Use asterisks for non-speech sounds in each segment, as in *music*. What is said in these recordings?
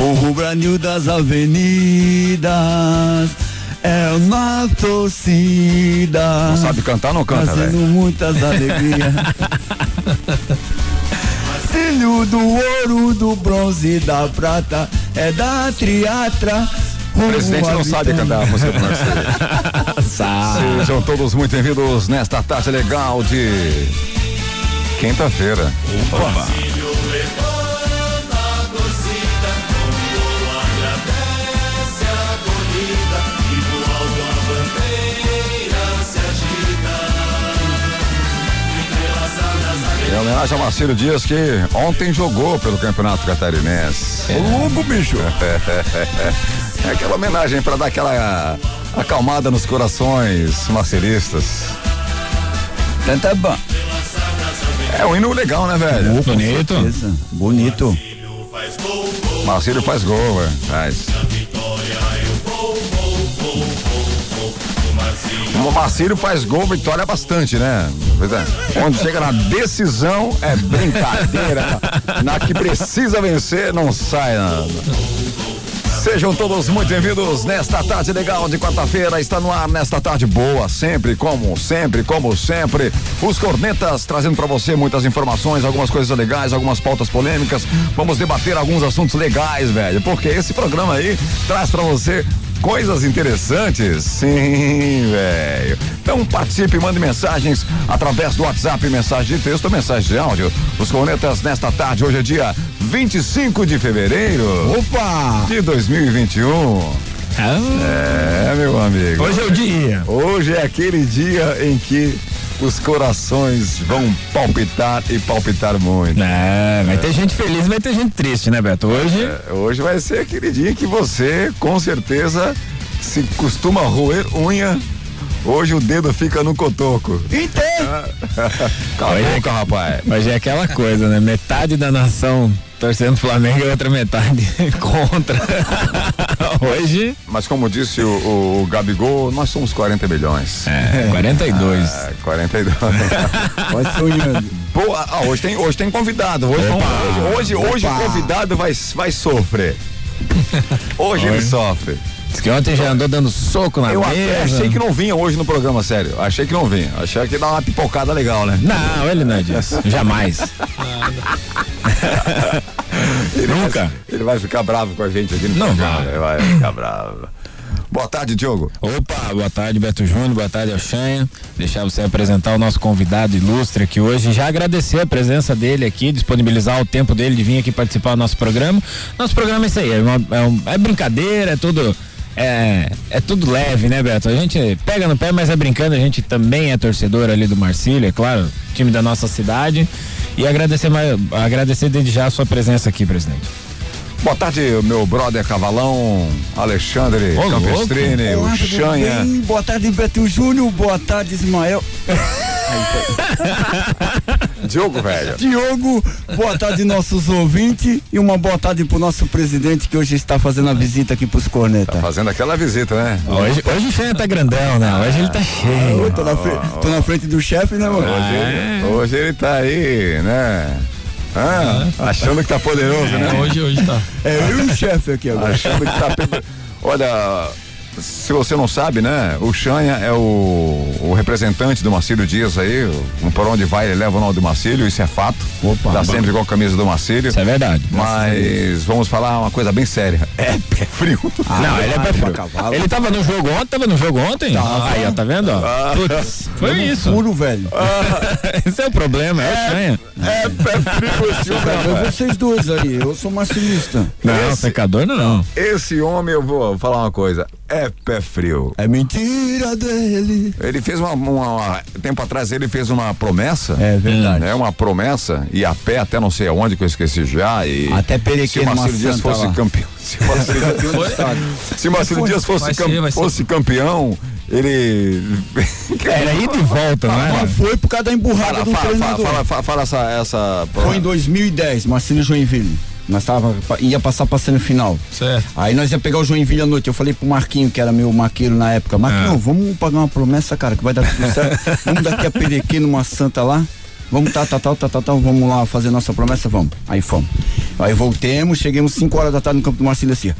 O rubranil das avenidas é uma torcida. Não sabe cantar, não canta, velho. muitas alegrias. *laughs* Filho do ouro, do bronze e da prata, é da triatra. O presidente não sabe cantar a música do. *laughs* Sejam todos muito bem-vindos nesta tarde legal de quinta-feira. Opa! Em homenagem ao Marcelo Dias que ontem jogou pelo Campeonato Catarinense. Ô louco, bicho. *laughs* É aquela homenagem para dar aquela acalmada nos corações marcelistas. Tá bom. É um hino legal, né, velho? Bonito. Beleza. Bonito. Marcelo faz gol, velho. Faz. O Marcílio faz gol, vitória bastante, né? É. Quando chega na decisão, é brincadeira. na que precisa vencer, não sai nada. Sejam todos muito bem-vindos nesta tarde legal de quarta-feira. Está no ar nesta tarde boa, sempre, como sempre, como sempre. Os cornetas trazendo para você muitas informações, algumas coisas legais, algumas pautas polêmicas. Vamos debater alguns assuntos legais, velho, porque esse programa aí traz para você coisas interessantes. Sim, velho. Então participe, mande mensagens através do WhatsApp, mensagem de texto mensagem de áudio. Os cornetas nesta tarde, hoje é dia 25 de fevereiro. Opa! De 2021. É, meu amigo. Hoje é o dia. Hoje é aquele dia em que os corações vão palpitar e palpitar muito. É, vai ter gente feliz, vai ter gente triste, né, Beto? Hoje. É, hoje vai ser aquele dia que você, com certeza, se costuma roer unha. Hoje o dedo fica no cotoco. Entendo. *laughs* Cala a boca, rapaz. Hoje é aquela coisa, né? Metade da nação torcendo Flamengo e outra metade *laughs* contra. *laughs* Hoje. Mas como disse o, o, o Gabigol, nós somos 40 milhões. É, 42. Ah, 42. Vai sonhando. Boa, ah, hoje tem, hoje tem convidado. Hoje, Opa. hoje, hoje, hoje o convidado vai, vai sofrer. Hoje ele Hoje. sofre. Diz que ontem já andou dando soco na Eu mesa. até achei que não vinha hoje no programa, sério. Achei que não vinha. Achei que ia dar uma pipocada legal, né? Não, ele não é disso. *laughs* Jamais. *laughs* Nunca. Vai, ele vai ficar bravo com a gente aqui no Não vai. Ele vai ficar bravo. Boa tarde, Diogo. Opa, boa tarde, Beto Júnior, boa tarde, Alchanha. Deixar você apresentar o nosso convidado ilustre aqui hoje. Já agradecer a presença dele aqui, disponibilizar o tempo dele de vir aqui participar do nosso programa. Nosso programa é isso aí, é, uma- é um- é brincadeira, é tudo. É, é tudo leve, né, Beto? A gente pega no pé, mas é brincando. A gente também é torcedor ali do Marcílio, é claro, time da nossa cidade. E agradecer, mais- agradecer desde já a sua presença aqui, presidente. Boa tarde, meu brother Cavalão, Alexandre Ô, Campestrini, o Chanha. bem? Boa tarde, Beto Júnior. Boa tarde, Ismael. *laughs* Diogo, velho. *laughs* Diogo, boa tarde, nossos ouvintes. E uma boa tarde pro nosso presidente que hoje está fazendo a visita aqui pros cornetas. Fazendo aquela visita, né? Hoje, hoje o Chanha tá grandão, né? Hoje ele tá cheio. Oi, tô, na fre- tô na frente do chefe, né, mano? Hoje, ele, hoje ele tá aí, né? Ah, achando que tá poderoso, né? Hoje, hoje tá. É eu e o chefe aqui agora. Achando que tá. Olha, se você não sabe, né? O Chanha é o, o representante do Marcílio Dias aí. o- Por onde vai, ele leva o nome do Marcílio, isso é fato. Opa. Tá sempre com a camisa do Marcílio. Isso é verdade. Mas vamos falar uma coisa bem séria. *laughs* É pé frio. não, ele é pé frio. cavalo. Ele tava no jogo ontem, tava no jogo ontem? Aí, ó, tá vendo? ó? Putz, foi isso. Puro, velho. *laughs* Esse é o problema, é o Chanha. É pé frio esse homem. É vocês dois aí, eu sou marcelista. Não, Esse- secador não. Esse homem, eu vou falar uma coisa. É pé frio. É mentira dele. Ele fez uma, uma- uma- Tempo atrás ele fez uma promessa. É verdade. Né, uma promessa, e a pé até não sei aonde que eu esqueci já. E Até Perequê, Se o Marcelo Dias fosse lá. campeão. Se o Marcelo, se o Marcelo Dias fosse, cam- ser. fosse campeão, ele. *laughs* Era ida e volta, não Mas foi por causa da emburrada Fala, do fala, fala, treinador. fala, fala, fala essa. essa Foi em 2010, Marcelo Joinville. Nós tava, ia passar pra semifinal. Certo. Aí nós ia pegar o Joinville à noite. Eu falei pro Marquinho, que era meu maqueiro na época, Marquinho, vamos pagar uma promessa, cara, que vai dar tudo certo. *laughs* vamos daqui a Perequê numa santa lá. Vamos tá, tá, tá, tá, tá, tá, vamos lá fazer nossa promessa, vamos. Aí fomos. Aí voltemos, chegamos 5 horas da tarde no campo do Marcílio assim.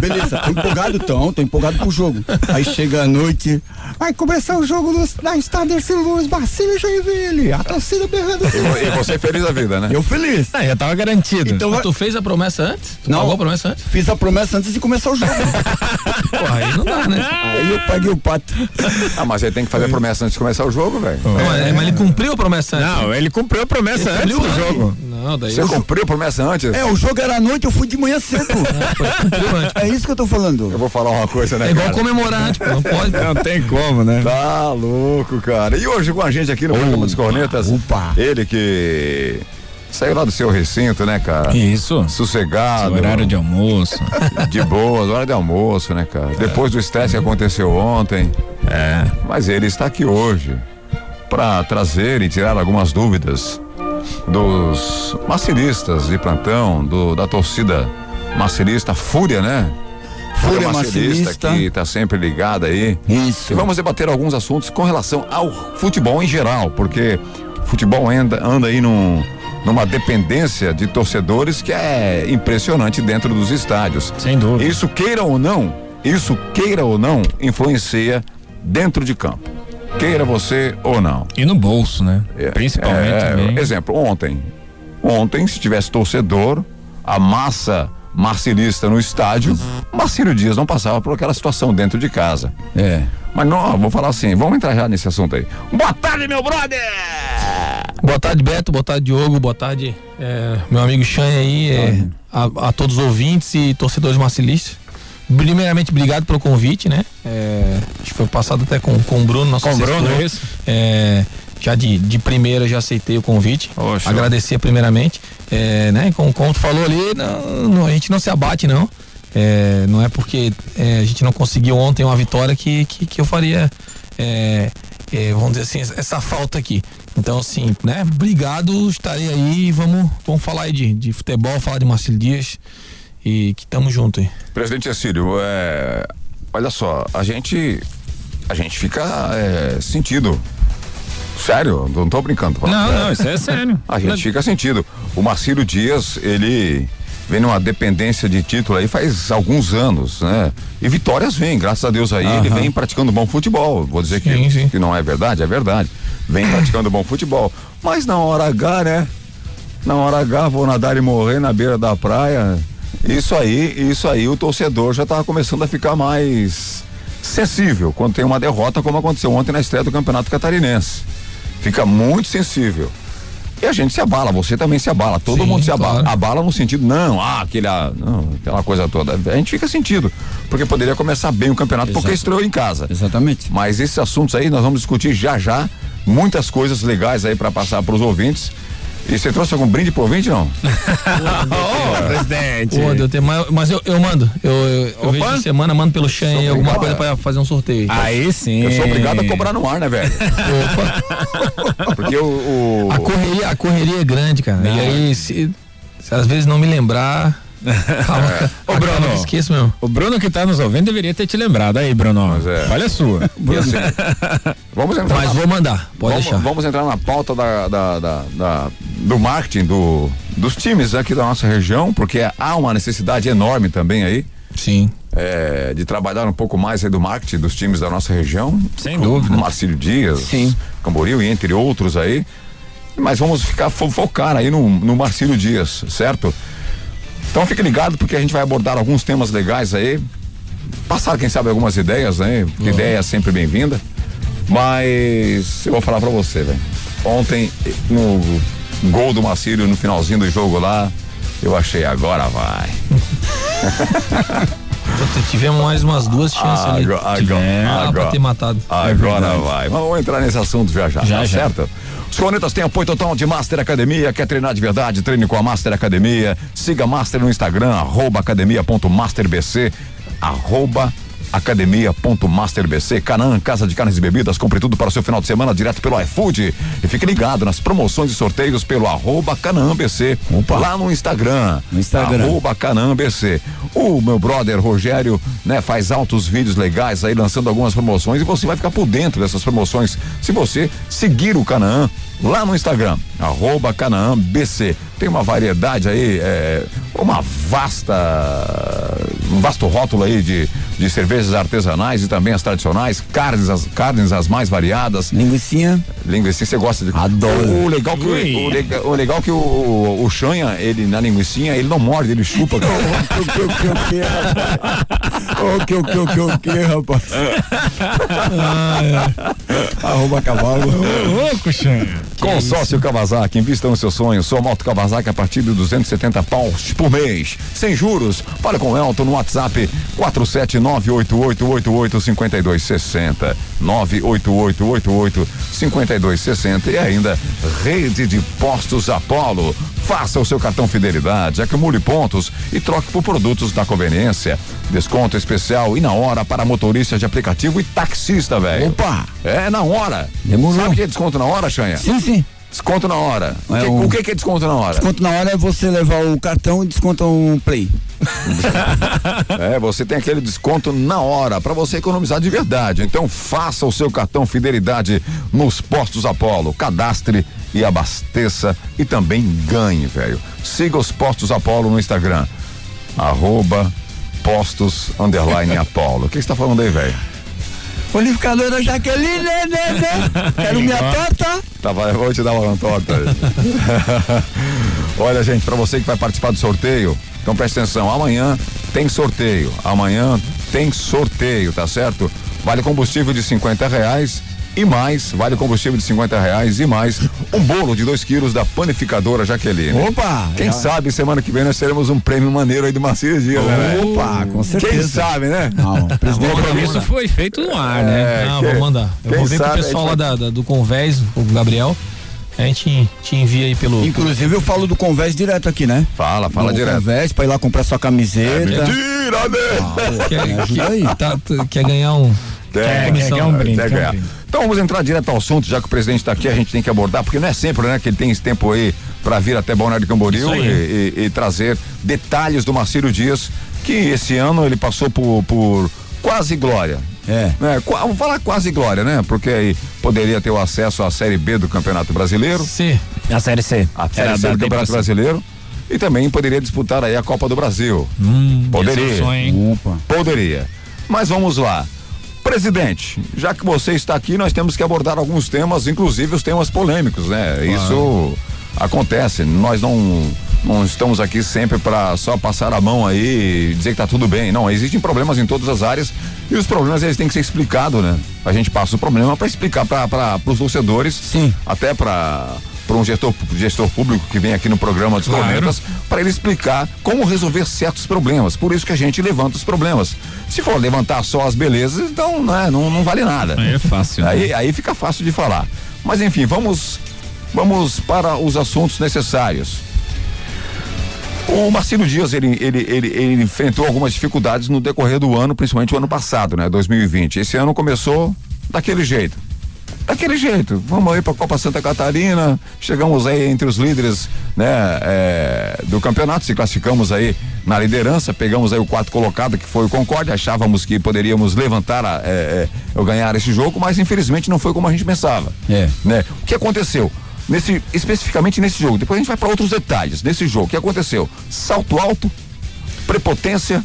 Beleza, tô empolgado então, tô empolgado pro jogo. Aí chega a noite, vai começar o jogo do, da Estádio Luz, Marcílio Joinville, a torcida berrando. E, e você feliz da vida, né? Eu feliz. Ah, já tava garantido. Então, tu fez a promessa antes? Tu não, pagou a promessa antes? Fiz a promessa antes de começar o jogo. *laughs* Porra, aí não dá, né? Aí eu paguei o pato. Ah, mas ele tem que fazer a promessa antes de começar o jogo, velho. É. Mas ele cumpriu a promessa antes. Não, ele cumpriu a promessa ele antes do jogo. Não, daí Você eu... cumpriu a promessa antes? É, o jogo era à noite, eu fui de manhã cedo. *laughs* É isso que eu tô falando. Eu vou falar uma coisa, né? É igual cara? comemorar, tipo, não pode. *laughs* Não tem como, né? Tá louco, cara. E hoje com a gente aqui no programa dos Cornetas, opa. ele que saiu lá do seu recinto, né, cara? Isso. Sossegado. horário de almoço. *laughs* De boas, hora de almoço, né, cara? É. Depois do estresse que aconteceu ontem. É. Mas ele está aqui hoje para trazer e tirar algumas dúvidas dos maciristas de plantão, do, da torcida macirista Fúria, né? Fúria Macilista que está sempre ligada aí. Isso. E vamos debater alguns assuntos com relação ao futebol em geral, porque futebol anda, anda aí num, numa dependência de torcedores que é impressionante dentro dos estádios. Sem dúvida. Isso queira ou não, isso queira ou não, influencia dentro de campo. Queira você ou não. E no bolso, né? É, Principalmente. É, exemplo, ontem. Ontem, se tivesse torcedor, a massa marcilista no estádio, Marcílio Dias não passava por aquela situação dentro de casa. É. Mas não, vou falar assim, vamos entrar já nesse assunto aí. Boa tarde, meu brother! Boa tarde, Beto, boa tarde, Diogo, boa tarde, é, meu amigo Chan aí, é, a, a, todos os ouvintes e torcedores marcilistas. Primeiramente, obrigado pelo convite, né? É, acho que foi passado até com, com o Bruno, nosso Com o Bruno, é isso? É, já de, de primeira já aceitei o convite. Oh, Agradecer primeiramente. É, né, como, como tu falou ali, não, não, a gente não se abate, não. É, não é porque é, a gente não conseguiu ontem uma vitória que, que, que eu faria, é, é, vamos dizer assim, essa falta aqui. Então, assim, né? Obrigado, estarei aí e vamos, vamos falar aí de, de futebol, falar de Marcelo Dias e que estamos juntos aí. Presidente Assírio, é, olha só, a gente, a gente fica é, sentido Sério, não tô brincando. Não, não, isso é sério. *laughs* A gente fica sentido. O Marcílio Dias, ele vem numa dependência de título aí faz alguns anos, né? E vitórias vêm, graças a Deus aí, ele vem praticando bom futebol. Vou dizer sim, que, sim. que não é verdade, é verdade. Vem praticando bom futebol. Mas na hora H, né? Na hora H, vou nadar e morrer na beira da praia. Isso aí, isso aí, o torcedor já tava começando a ficar mais sensível quando tem uma derrota, como aconteceu ontem na estreia do Campeonato Catarinense fica muito sensível. E a gente se abala, você também se abala, todo Sim, mundo se abala. Claro. Abala no sentido, não, ah, aquele, ah, não, aquela coisa toda. A gente fica sentido, porque poderia começar bem o campeonato, Exato. porque estreou em casa. Exatamente. Mas esses assuntos aí nós vamos discutir já já, muitas coisas legais aí para passar para os ouvintes. E você trouxe algum brinde pro ouvinte, não? *laughs* Ô, presidente. Pô, eu tenho, mas, mas eu, eu mando. Eu, eu, eu vejo semana, mando pelo Xan alguma coisa pra fazer um sorteio. Aí sim. Eu sou obrigado a cobrar no ar, né, velho? Opa. *laughs* Porque o, o, A, correria, a correria é grande, cara. Não. E aí, se, se às vezes não me lembrar, Calma, é. Ô, Bruno, esqueço, meu. O Bruno que tá nos ouvindo deveria ter te lembrado aí, Bruno. Mas é. Olha a sua. *laughs* Assim, *laughs* vamos entrar Mas na, vou mandar, pode vamos, deixar. Vamos entrar na pauta da, da, da, da, do marketing do, dos times aqui da nossa região, porque há uma necessidade enorme também aí. Sim. É, de trabalhar um pouco mais aí do marketing dos times da nossa região. Sem dúvida. Marcílio Dias, Sim. Camboriú e entre outros aí. Mas vamos ficar focar aí no, no Marcílio Dias, certo? Então fique ligado porque a gente vai abordar alguns temas legais aí. Passar, quem sabe, algumas ideias, né? Uhum. Ideia é sempre bem-vinda. Mas eu vou falar pra você, velho. Ontem, no gol do Macírio, no finalzinho do jogo lá, eu achei, agora vai. *laughs* Tivemos mais umas duas chances ali. Agora, agora, agora, pra ter matado. Agora é vai. Vamos entrar nesse assunto já já, já, tá já. certo? Os Cornetas têm apoio total de Master Academia. Quer treinar de verdade? Treine com a Master Academia. Siga Master no Instagram, arroba academia.masterbc, arroba academia.masterbc, Canaan, Casa de Carnes e Bebidas, compre tudo para o seu final de semana direto pelo iFood. E fique ligado nas promoções e sorteios pelo arroba lá no Instagram, no Instagram. arroba. O meu brother Rogério, né, faz altos vídeos legais aí lançando algumas promoções. E você vai ficar por dentro dessas promoções se você seguir o Canaã lá no Instagram, arroba Canaã BC. Tem uma variedade aí, é, uma vasta, um vasto rótulo aí de, de cervejas artesanais e também as tradicionais, carnes as, carnes as mais variadas. Linguicinha. Linguicinha, você gosta de. Adoro. O, legal que, o, o, legal, o legal que o, o, o Xanha, ele na linguicinha, ele não morde, ele chupa. O que, o que, o que, o que, o que, o que, o que, rapaz? Arroba cavalo. Louco, Xanha. Consórcio Kawasaki, invista no seu sonho. Sua moto Kawasaki a partir de 270 paus por mês. Sem juros. Fale com o Elton no WhatsApp 47988885260. 988885260 e ainda Rede de Postos Apolo. Faça o seu cartão Fidelidade, acumule pontos e troque por produtos da conveniência. Desconto especial e na hora para motorista de aplicativo e taxista, velho. Opa! É na hora. Demorou. Sabe o que é desconto na hora, Xanha? Sim, sim. Desconto na hora. O, É que, um- o que que é desconto na hora? Desconto na hora é você levar o cartão e desconta um play. *laughs* É, você tem aquele desconto na hora para você economizar de verdade. Então faça o seu cartão Fidelidade nos postos Apollo. Cadastre e abasteça e também ganhe, velho. Siga os postos Apollo no Instagram. Arroba postos underline Apollo. O que você tá falando aí, velho? Bonificadora Jaqueline, né, né, né? Quero minha torta. Tava, eu vou te dar uma torta. *laughs* Olha, gente, para você que vai participar do sorteio, então preste atenção. Amanhã tem sorteio. Amanhã tem sorteio, tá certo? Vale combustível de 50 reais e mais, vale combustível de 50 reais e mais um bolo de 2 quilos da panificadora Jaqueline. Opa! Quem Já- sabe semana que vem nós teremos um prêmio maneiro aí do Marcia Dias, né? Opa, com certeza. Quem sabe, né? Não, O presidente. compromisso foi feito no ar, né? É, Ah, que- vou mandar. Eu quem vou ver com o sabe, pessoal lá gente da, da- do Convés, o Gabriel. A gente te envia aí pelo. Inclusive eu falo do Convés direto aqui, né? Fala, fala do direto. Convés pra ir lá comprar sua camiseta. Tira, né? Quer, Me ajuda aí. quer, tá- tá- quer ganhar um. Quer, quer- quer um brinde, um. Então vamos entrar direto ao assunto, já que o presidente está aqui, a gente tem que abordar, porque não é sempre, né, que ele tem esse tempo aí para vir até Balneário Camboriú Isso e, e- e trazer detalhes do Marcílio Dias, que esse ano ele passou por, por quase glória. É. Qua- Vamos falar quase glória, né? Porque aí poderia ter o acesso à Série B do Campeonato Brasileiro, C. A série C. a Série Era C do Campeonato depressão. Brasileiro e também poderia disputar aí a Copa do Brasil. Hum, Poderia. é sonho. Poderia. Mas vamos lá. Presidente, já que você está aqui, nós temos que abordar alguns temas, inclusive os temas polêmicos, né? Isso acontece. Nós não não estamos aqui sempre para só passar a mão aí e dizer que tá tudo bem. Não, existem problemas em todas as áreas e os problemas eles têm que ser explicados, né? A gente passa o problema para explicar para os torcedores, Sim. até para para um gestor, gestor público que vem aqui no programa dos Claro. Cornetas, para ele explicar como resolver certos problemas. Por isso que a gente levanta os problemas. Se for levantar só as belezas, então né, não, não vale nada. Aí é fácil. né? Aí, aí fica fácil de falar. Mas enfim, vamos, vamos para os assuntos necessários. O Marcelo Dias, ele, ele, ele, ele enfrentou algumas dificuldades no decorrer do ano, principalmente o ano passado, né? 2020. Esse ano começou daquele jeito. Daquele jeito. Vamos aí para a Copa Santa Catarina, chegamos aí entre os líderes, né, é, do campeonato, se classificamos aí na liderança, pegamos aí o quarto colocado, que foi o Concorde, achávamos que poderíamos levantar, a, é, é, ou ganhar esse jogo, mas infelizmente não foi como a gente pensava. É. Né? O que aconteceu? Nesse, especificamente nesse jogo, depois a gente vai para outros detalhes desse jogo. O que aconteceu? Salto alto, prepotência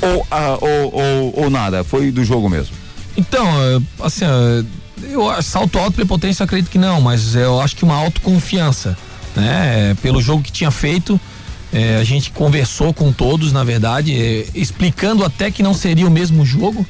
ou, ah, ou, ou, ou nada? Foi do jogo mesmo. Então, eh, assim, eh, eu salto alto, prepotência, eu acredito que não, mas eu acho que uma autoconfiança, né? Eh, Pelo jogo que tinha feito, eh, a gente conversou com todos, na verdade, eh, explicando até que não seria o mesmo jogo,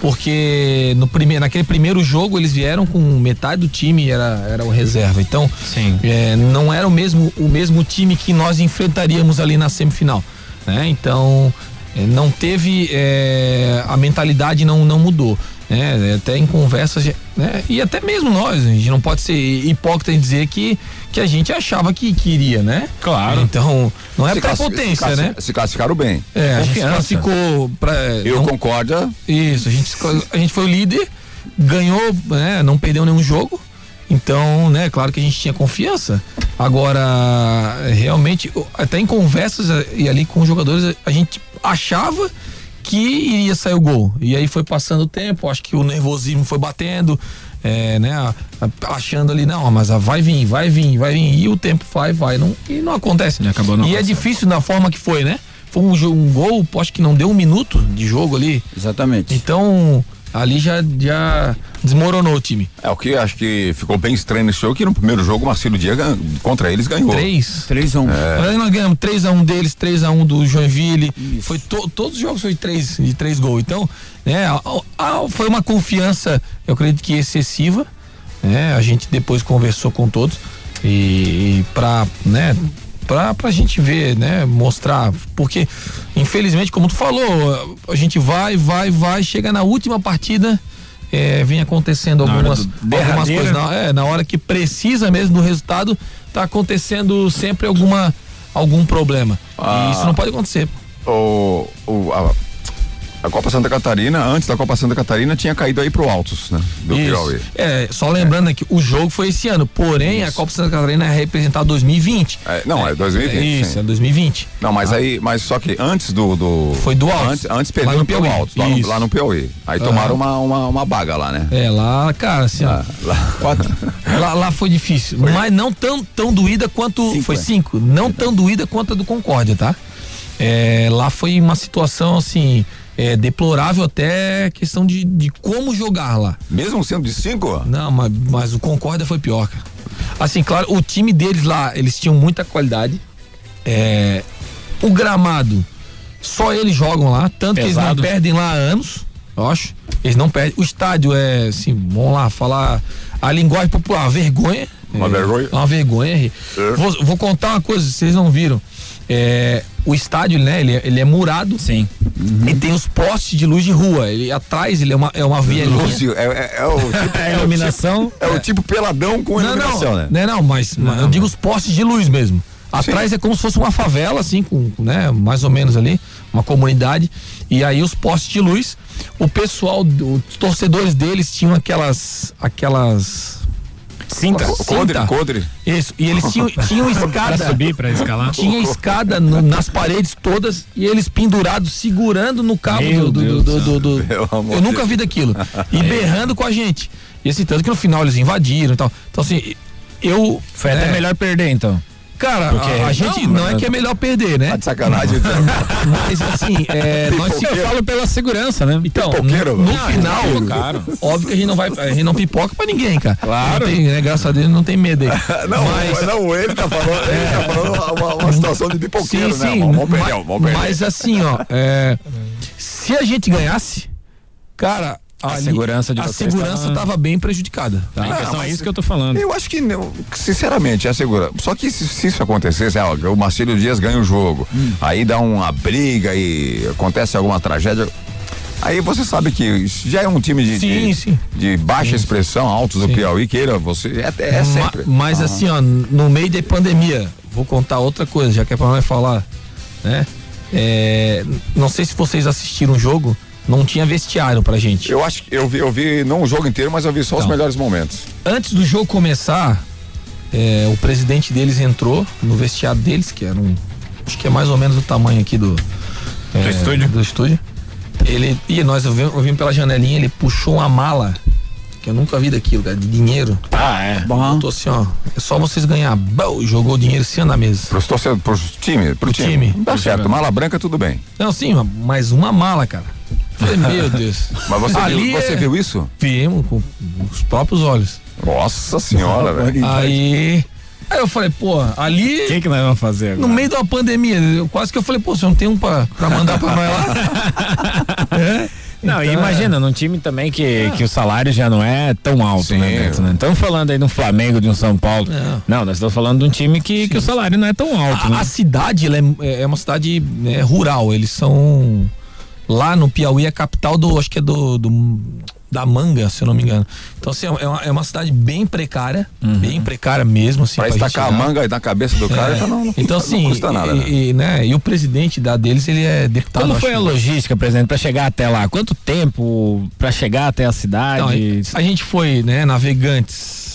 porque no primeiro, naquele primeiro jogo eles vieram com metade do time era, era o reserva. Então, Sim. é, não era o mesmo, o mesmo time que nós enfrentaríamos ali na semifinal. Né? Então, é, não teve. é, a mentalidade não, não mudou. Né? Até em conversas né? E até mesmo nós, a gente não pode ser hipócrita em dizer que, que a gente achava que queria, né? Claro. Então, não é se prepotência, se, né? Se classificaram bem. É, a gente classificou pra. Eu não, concordo. Isso, a gente, a gente foi o líder, ganhou, né? Não perdeu nenhum jogo. Então, né, claro que a gente tinha confiança. Agora, realmente, até em conversas eh, e ali com os jogadores, a gente achava que iria sair o gol. E aí foi passando o tempo, acho que o nervosismo foi batendo, é, né? Achando ali, não, mas vai vir, vai vir, vai vir. E o tempo vai, vai, não, e não acontece. E, acabou não e é difícil na forma que foi, né? Foi um, um gol, acho que não deu um minuto de jogo ali. Exatamente. Então, ali já, já desmoronou o time. É, o que acho que ficou bem estranho nesse jogo, que no primeiro jogo o Marcelo Dias contra eles ganhou. 3. 3 a 1 é. Nós ganhamos 3 a 1 deles, 3 a 1 do Joinville. Isso. Foi to, todos os jogos foi 3 de 3 gols. Então, né, a, a, foi uma confiança, eu acredito que excessiva. Né? A gente depois conversou com todos e, e para, né, pra, pra gente ver, né? Mostrar. Porque, infelizmente, como tu falou, a gente vai, vai, vai, chega na última partida. É, vem acontecendo algumas, algumas coisas. Na, é, na hora que precisa mesmo do resultado, tá acontecendo sempre alguma, algum problema. Ah, e isso não pode acontecer. O, o, a, a Copa Santa Catarina, antes da Copa Santa Catarina, tinha caído aí pro Altos, né? Do Piauí. É, só lembrando é. que o jogo foi esse ano, porém Isso. a Copa Santa Catarina é representar 2020. É, não, é, é 2020. Isso, sim. é 2020. Não, mas ah. aí, mas só que antes do. do foi do Altos. Antes, antes perdeu pro Altos, lá no, lá no Piauí. Aí tomaram uma, uma, uma baga lá, né? É, lá, cara, assim, ó. Ah, lá. Quatro. lá, lá foi difícil. Foi. Mas não tão, tão doída quanto. Cinco, foi é. cinco. Não tão doída quanto a do Concórdia, tá? É, lá foi uma situação assim é, deplorável até questão de, de como jogar lá. Mesmo sendo de cinco? Não, mas, mas o Concórdia foi pior, cara. Assim, claro, o time deles lá, eles tinham muita qualidade. É, o gramado, só eles jogam lá, tanto Pesado. que eles não perdem lá há anos, eu acho. Eles não perdem. O estádio é, assim, vamos lá, falar a linguagem popular, vergonha. Uma é, vergonha? Uma vergonha. É. Vou, vou contar uma coisa, vocês não viram. É, o estádio, né? Ele, é, ele é murado. Sim. Uhum. E tem os postes de luz de rua. Ele atrás ele é uma, é uma via Lúcio, é, é, é, o *laughs* tipo, é iluminação. *laughs* É o tipo peladão com não, iluminação, não, né? Não, não, mas, não. eu digo os postes de luz mesmo. Atrás Sim. é como se fosse uma favela, assim, com, né, mais ou menos ali, uma comunidade. E aí os postes de luz, o pessoal, os torcedores deles tinham aquelas, aquelas Cinta. Codre, codre. Isso. E eles tinham, tinham *laughs* escada. pra subir, pra escalar. Tinha escada no, nas paredes todas e eles pendurados, segurando no cabo Meu do. do, do, do, do eu nunca vi daquilo. E berrando com a gente. E esse tanto que no final eles invadiram e tal. Então, assim, eu. Foi é, até melhor perder, então. Cara, Porque, a, a gente não, não, é que é melhor perder, né? Tá de sacanagem. Então. Mas assim, é, nós eu falo pela segurança, né? Então, no, no final, óbvio que a gente não vai, a gente não pipoca pra ninguém, cara. Claro. Tem, né, graças a Deus não tem medo aí. *laughs* não, mas, não, ele tá falando, ele tá falando uma, uma situação de pipoqueiro, sim, né? Sim, vamos perder, vamos perder. Mas assim, ó, é, se a gente ganhasse, cara, a ali, segurança de a segurança estava tá... bem prejudicada. Tá? Ah, questão é isso que eu tô falando. Eu acho que, sinceramente, a segurança. Só que se, se isso acontecesse, ah, o Marcelo Dias ganha o jogo, hum. aí dá uma briga e acontece alguma tragédia. Aí você sabe que já é um time de, sim, de, sim. de baixa sim. expressão, altos do Piauí, queira você. É, é sempre. mas ah. assim, ó, no meio da pandemia, vou contar outra coisa, já que é pra nós falar, né? É, não sei se vocês assistiram o jogo, não tinha vestiário pra gente. Eu acho que eu vi, eu vi não o jogo inteiro, mas eu vi só então, os melhores momentos. Antes do jogo começar, é, o presidente deles entrou no vestiário deles, que era um. Acho que é mais ou menos o tamanho aqui do. É, do estúdio. Do estúdio. Ele. E nós ouvimos pela janelinha, ele puxou uma mala que eu nunca vi daquilo, cara, de dinheiro. Ah, é. Bom. Tô assim, ó. É só vocês ganhar. Bom, jogou o dinheiro assim na mesa. Pros torcedores, pros time, pro, pro time. time. Tá certo, mala branca tudo bem. Não, sim, mas uma mala, cara. Falei, meu Deus. Mas você, Ali viu, você é... viu isso? Vimos com os próprios olhos. Nossa senhora, velho. Aí. Aí eu falei, pô, ali. O que, que nós vamos fazer agora? No meio de uma pandemia, eu, quase que eu falei, pô, você não tem um pra, pra mandar pra nós lá? *laughs* é? Não, então, imagina, é. num time também que, que o salário já não é tão alto, Sim. né, Beto? Não estamos falando aí de um Flamengo, de um São Paulo. Não, não nós estamos falando de um time que, que o salário não é tão alto. A, né? a cidade é, é uma cidade né, rural, eles são lá no Piauí, a capital do, acho que é do, do da Manga, se eu não me engano. Então, assim, é uma, é uma cidade bem precária, uhum. bem precária mesmo, assim. Pra, pra estacar a manga na cabeça do cara, é. então não, não, então, assim, não custa nada. E, né? E, né, e o presidente da deles, ele é deputado. Como foi a logística, presidente, para chegar até lá? Quanto tempo para chegar até a cidade? Não, a gente foi, né, navegantes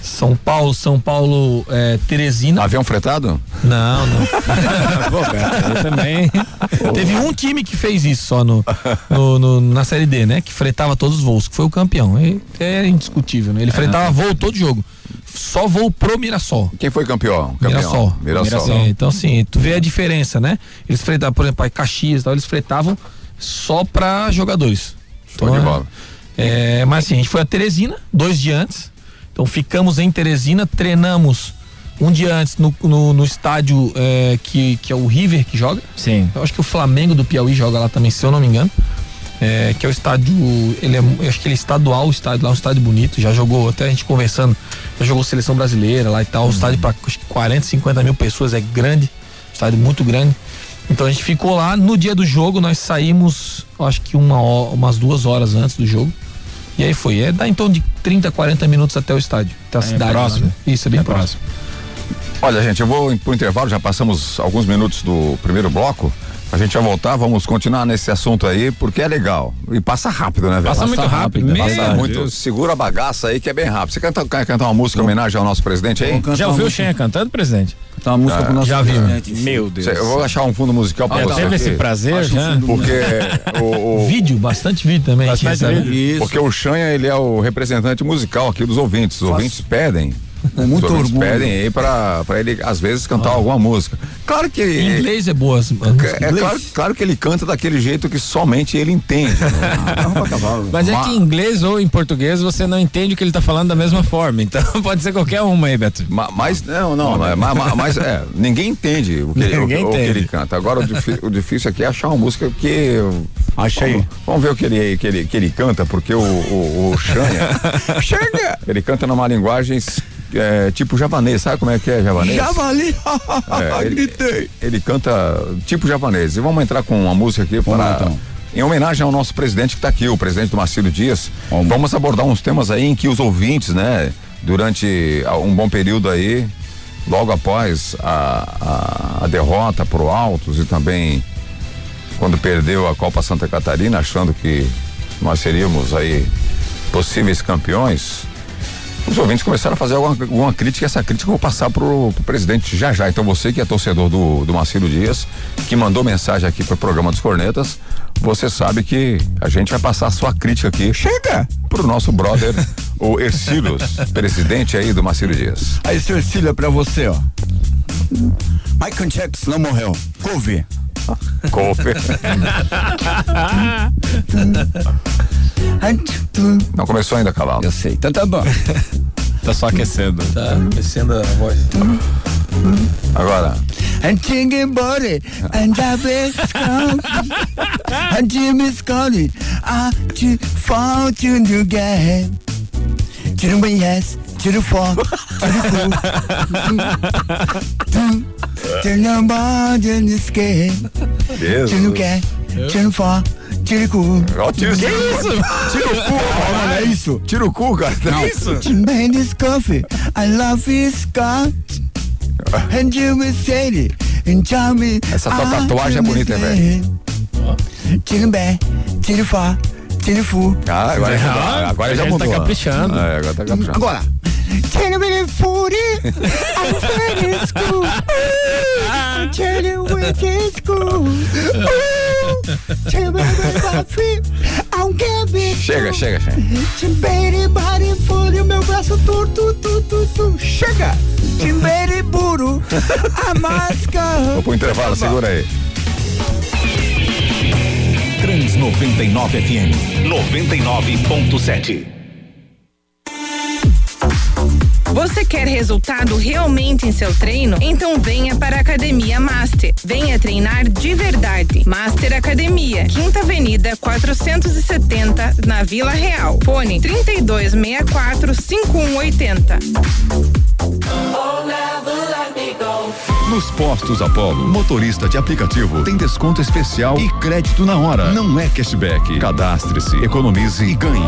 são Paulo, São Paulo, é, Teresina. Avião fretado? Não, não. *laughs* Também. *laughs* Teve um time que fez isso só no, no, no, na Série D, né? Que fretava todos os voos, que foi o campeão. é indiscutível, né? Ele fretava é. voo todo jogo. Só voo pro Mirassol. Quem foi campeão? campeão. Mirassol. Mirassol. Mirassol. É, então, assim, tu vê a diferença, né? Eles fretavam, por exemplo, aí Caxias tal, eles fretavam só pra jogadores. Show então, de bola. É, mas assim, a gente foi a Teresina, dois dias antes então ficamos em Teresina, treinamos um dia antes no, no, no estádio é, que, que é o River que joga. Sim. Eu acho que o Flamengo do Piauí joga lá também, se eu não me engano. É, que é o estádio, ele é, eu acho que ele é estadual, o estádio lá, um estádio bonito, já jogou, até a gente conversando, já jogou seleção brasileira lá e tal, uhum. um estádio para 40, 50 mil pessoas, é grande, estádio muito grande. Então a gente ficou lá, no dia do jogo nós saímos, acho que uma umas duas horas antes do jogo. E aí foi. É dá em torno de 30, 40 minutos até o estádio. Até a é cidade. Próximo. Lá, né? Isso, é bem é próximo. próximo. Olha, gente, eu vou pro intervalo, já passamos alguns minutos do primeiro bloco. A gente vai voltar, vamos continuar nesse assunto aí, porque é legal. E passa rápido, né, velho? Passa, passa muito rápido. rápido passa Deus. muito. Segura a bagaça aí que é bem rápido. Você canta, quer cantar uma música em homenagem ao nosso presidente aí? Já ouviu o Xenha cantando, presidente? Cantar uma música ah, pro nosso já presidente. Viu. Meu Deus. Eu vou achar um fundo musical pra ah, você. Teve esse prazer já? Um porque o, o, Vídeo, bastante vídeo também. Bastante vídeo. Porque o Xanha, ele é o representante musical aqui dos ouvintes. Os Faço. ouvintes pedem com muito Os orgulho. pedem aí pra, pra ele, às vezes, cantar ah. alguma música. Claro que. Em inglês é boa. É, é claro, claro que ele canta daquele jeito que somente ele entende. *laughs* Né? Mas é que em inglês ou em português você não entende o que ele tá falando da mesma forma. Então *laughs* pode ser qualquer uma aí, Beto. Mas, mas não, não, mas, mas, mas é, ninguém entende o que, o, o, o que ele canta. Agora o, o, difícil aqui é achar uma música que. Achei. Vamos, vamos ver o que ele, que ele, que ele canta, porque o, o, o Xanha. *laughs* ele canta numa linguagem é, tipo javanês, sabe como é que é javanês? Javali! é, *laughs* ele, Gritei! Ele canta tipo javanês. E vamos entrar com uma música aqui para. Então. Em homenagem ao nosso presidente que está aqui, o presidente do Marcelo Dias, vamos. vamos abordar uns temas aí em que os ouvintes, né, durante um bom período aí, logo após a, a, a derrota pro Altos e também quando perdeu a Copa Santa Catarina, achando que nós seríamos aí possíveis campeões, os ouvintes começaram a fazer alguma, alguma crítica e essa crítica eu vou passar pro, pro presidente já já. Então você que é torcedor do, do Marcelo Dias, que mandou mensagem aqui pro programa dos Cornetas, você sabe que a gente vai passar a sua crítica aqui. Chega! Pro nosso brother, o Ercílios, *laughs* presidente aí do Marcelo Dias. Aí, seu Ercílio, é pra você, ó. Michael Jackson não morreu. Couve. Couve. *laughs* Não começou ainda, cavalo. Eu sei, então tá bom. *laughs* tá só aquecendo. Tá aquecendo a voz. Agora. About it, and was and Jimmy's calling, I to fortune to get. To the yes, the four, to the cool. To the body in skin. To the get, the four. Tira o cu. Ó, tira, que isso? Tira o cu, não é isso. Tira o cu, cara. Não. É isso? Coffee. I love his God. And you will say it. And tell me. Essa tua tatuagem é bonita, velho. Tira o bé, tira o fá, tira o fu. Ah, agora, já, agora já mudou. tá caprichando. É, agora tá caprichando. Agora. Tell me footy, I'm very school. Which is school. *laughs* Chega, chega, chega. Bari, fúrio, meu braço torto, tu, tu, tu. Chega! Timbere, buro, a máscara. Vou pro intervalo, segura aí. Trans 99 FM 99.7 você quer resultado realmente em seu treino? Então venha para a Academia Master. Venha treinar de verdade. Master Academia, Quinta Avenida 470, na Vila Real. Fone 3264 5180. Oh, never let me go. Nos postos Apollo, motorista de aplicativo tem desconto especial e crédito na hora. Não é cashback. Cadastre-se, economize e ganhe.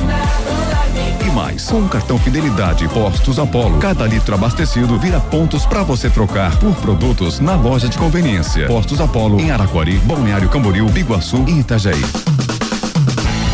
Mais, com o cartão Fidelidade Postos Apollo, cada litro abastecido vira pontos para você trocar por produtos na loja de conveniência. Postos Apollo em Araquari, Balneário Camboriú, Biguaçu e Itajaí.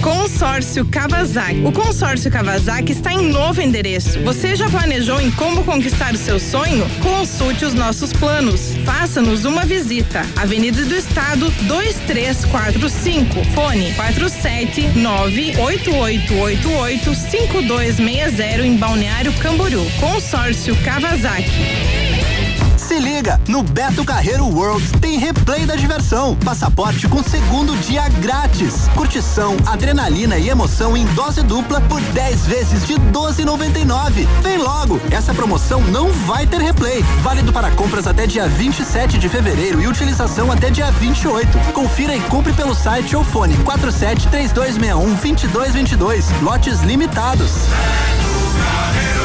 Consórcio Kawasaki. O consórcio Kawasaki está em novo endereço. Você já planejou em como conquistar o seu sonho? Consulte os nossos planos. Faça-nos uma visita. Avenida do Estado 2345. Fone 47988885260 em Balneário Camboriú. Consórcio Kawasaki. Se liga, no Beto Carreiro World tem replay da diversão. Passaporte com segundo dia grátis. Curtição, adrenalina e emoção em dose dupla por 10 vezes de 12,99. Vem logo, essa promoção não vai ter replay. Válido para compras até dia 27 de fevereiro e utilização até dia 28. Confira e compre pelo site ou fone 47 3261 2222. Lotes limitados. Beto Carreiro.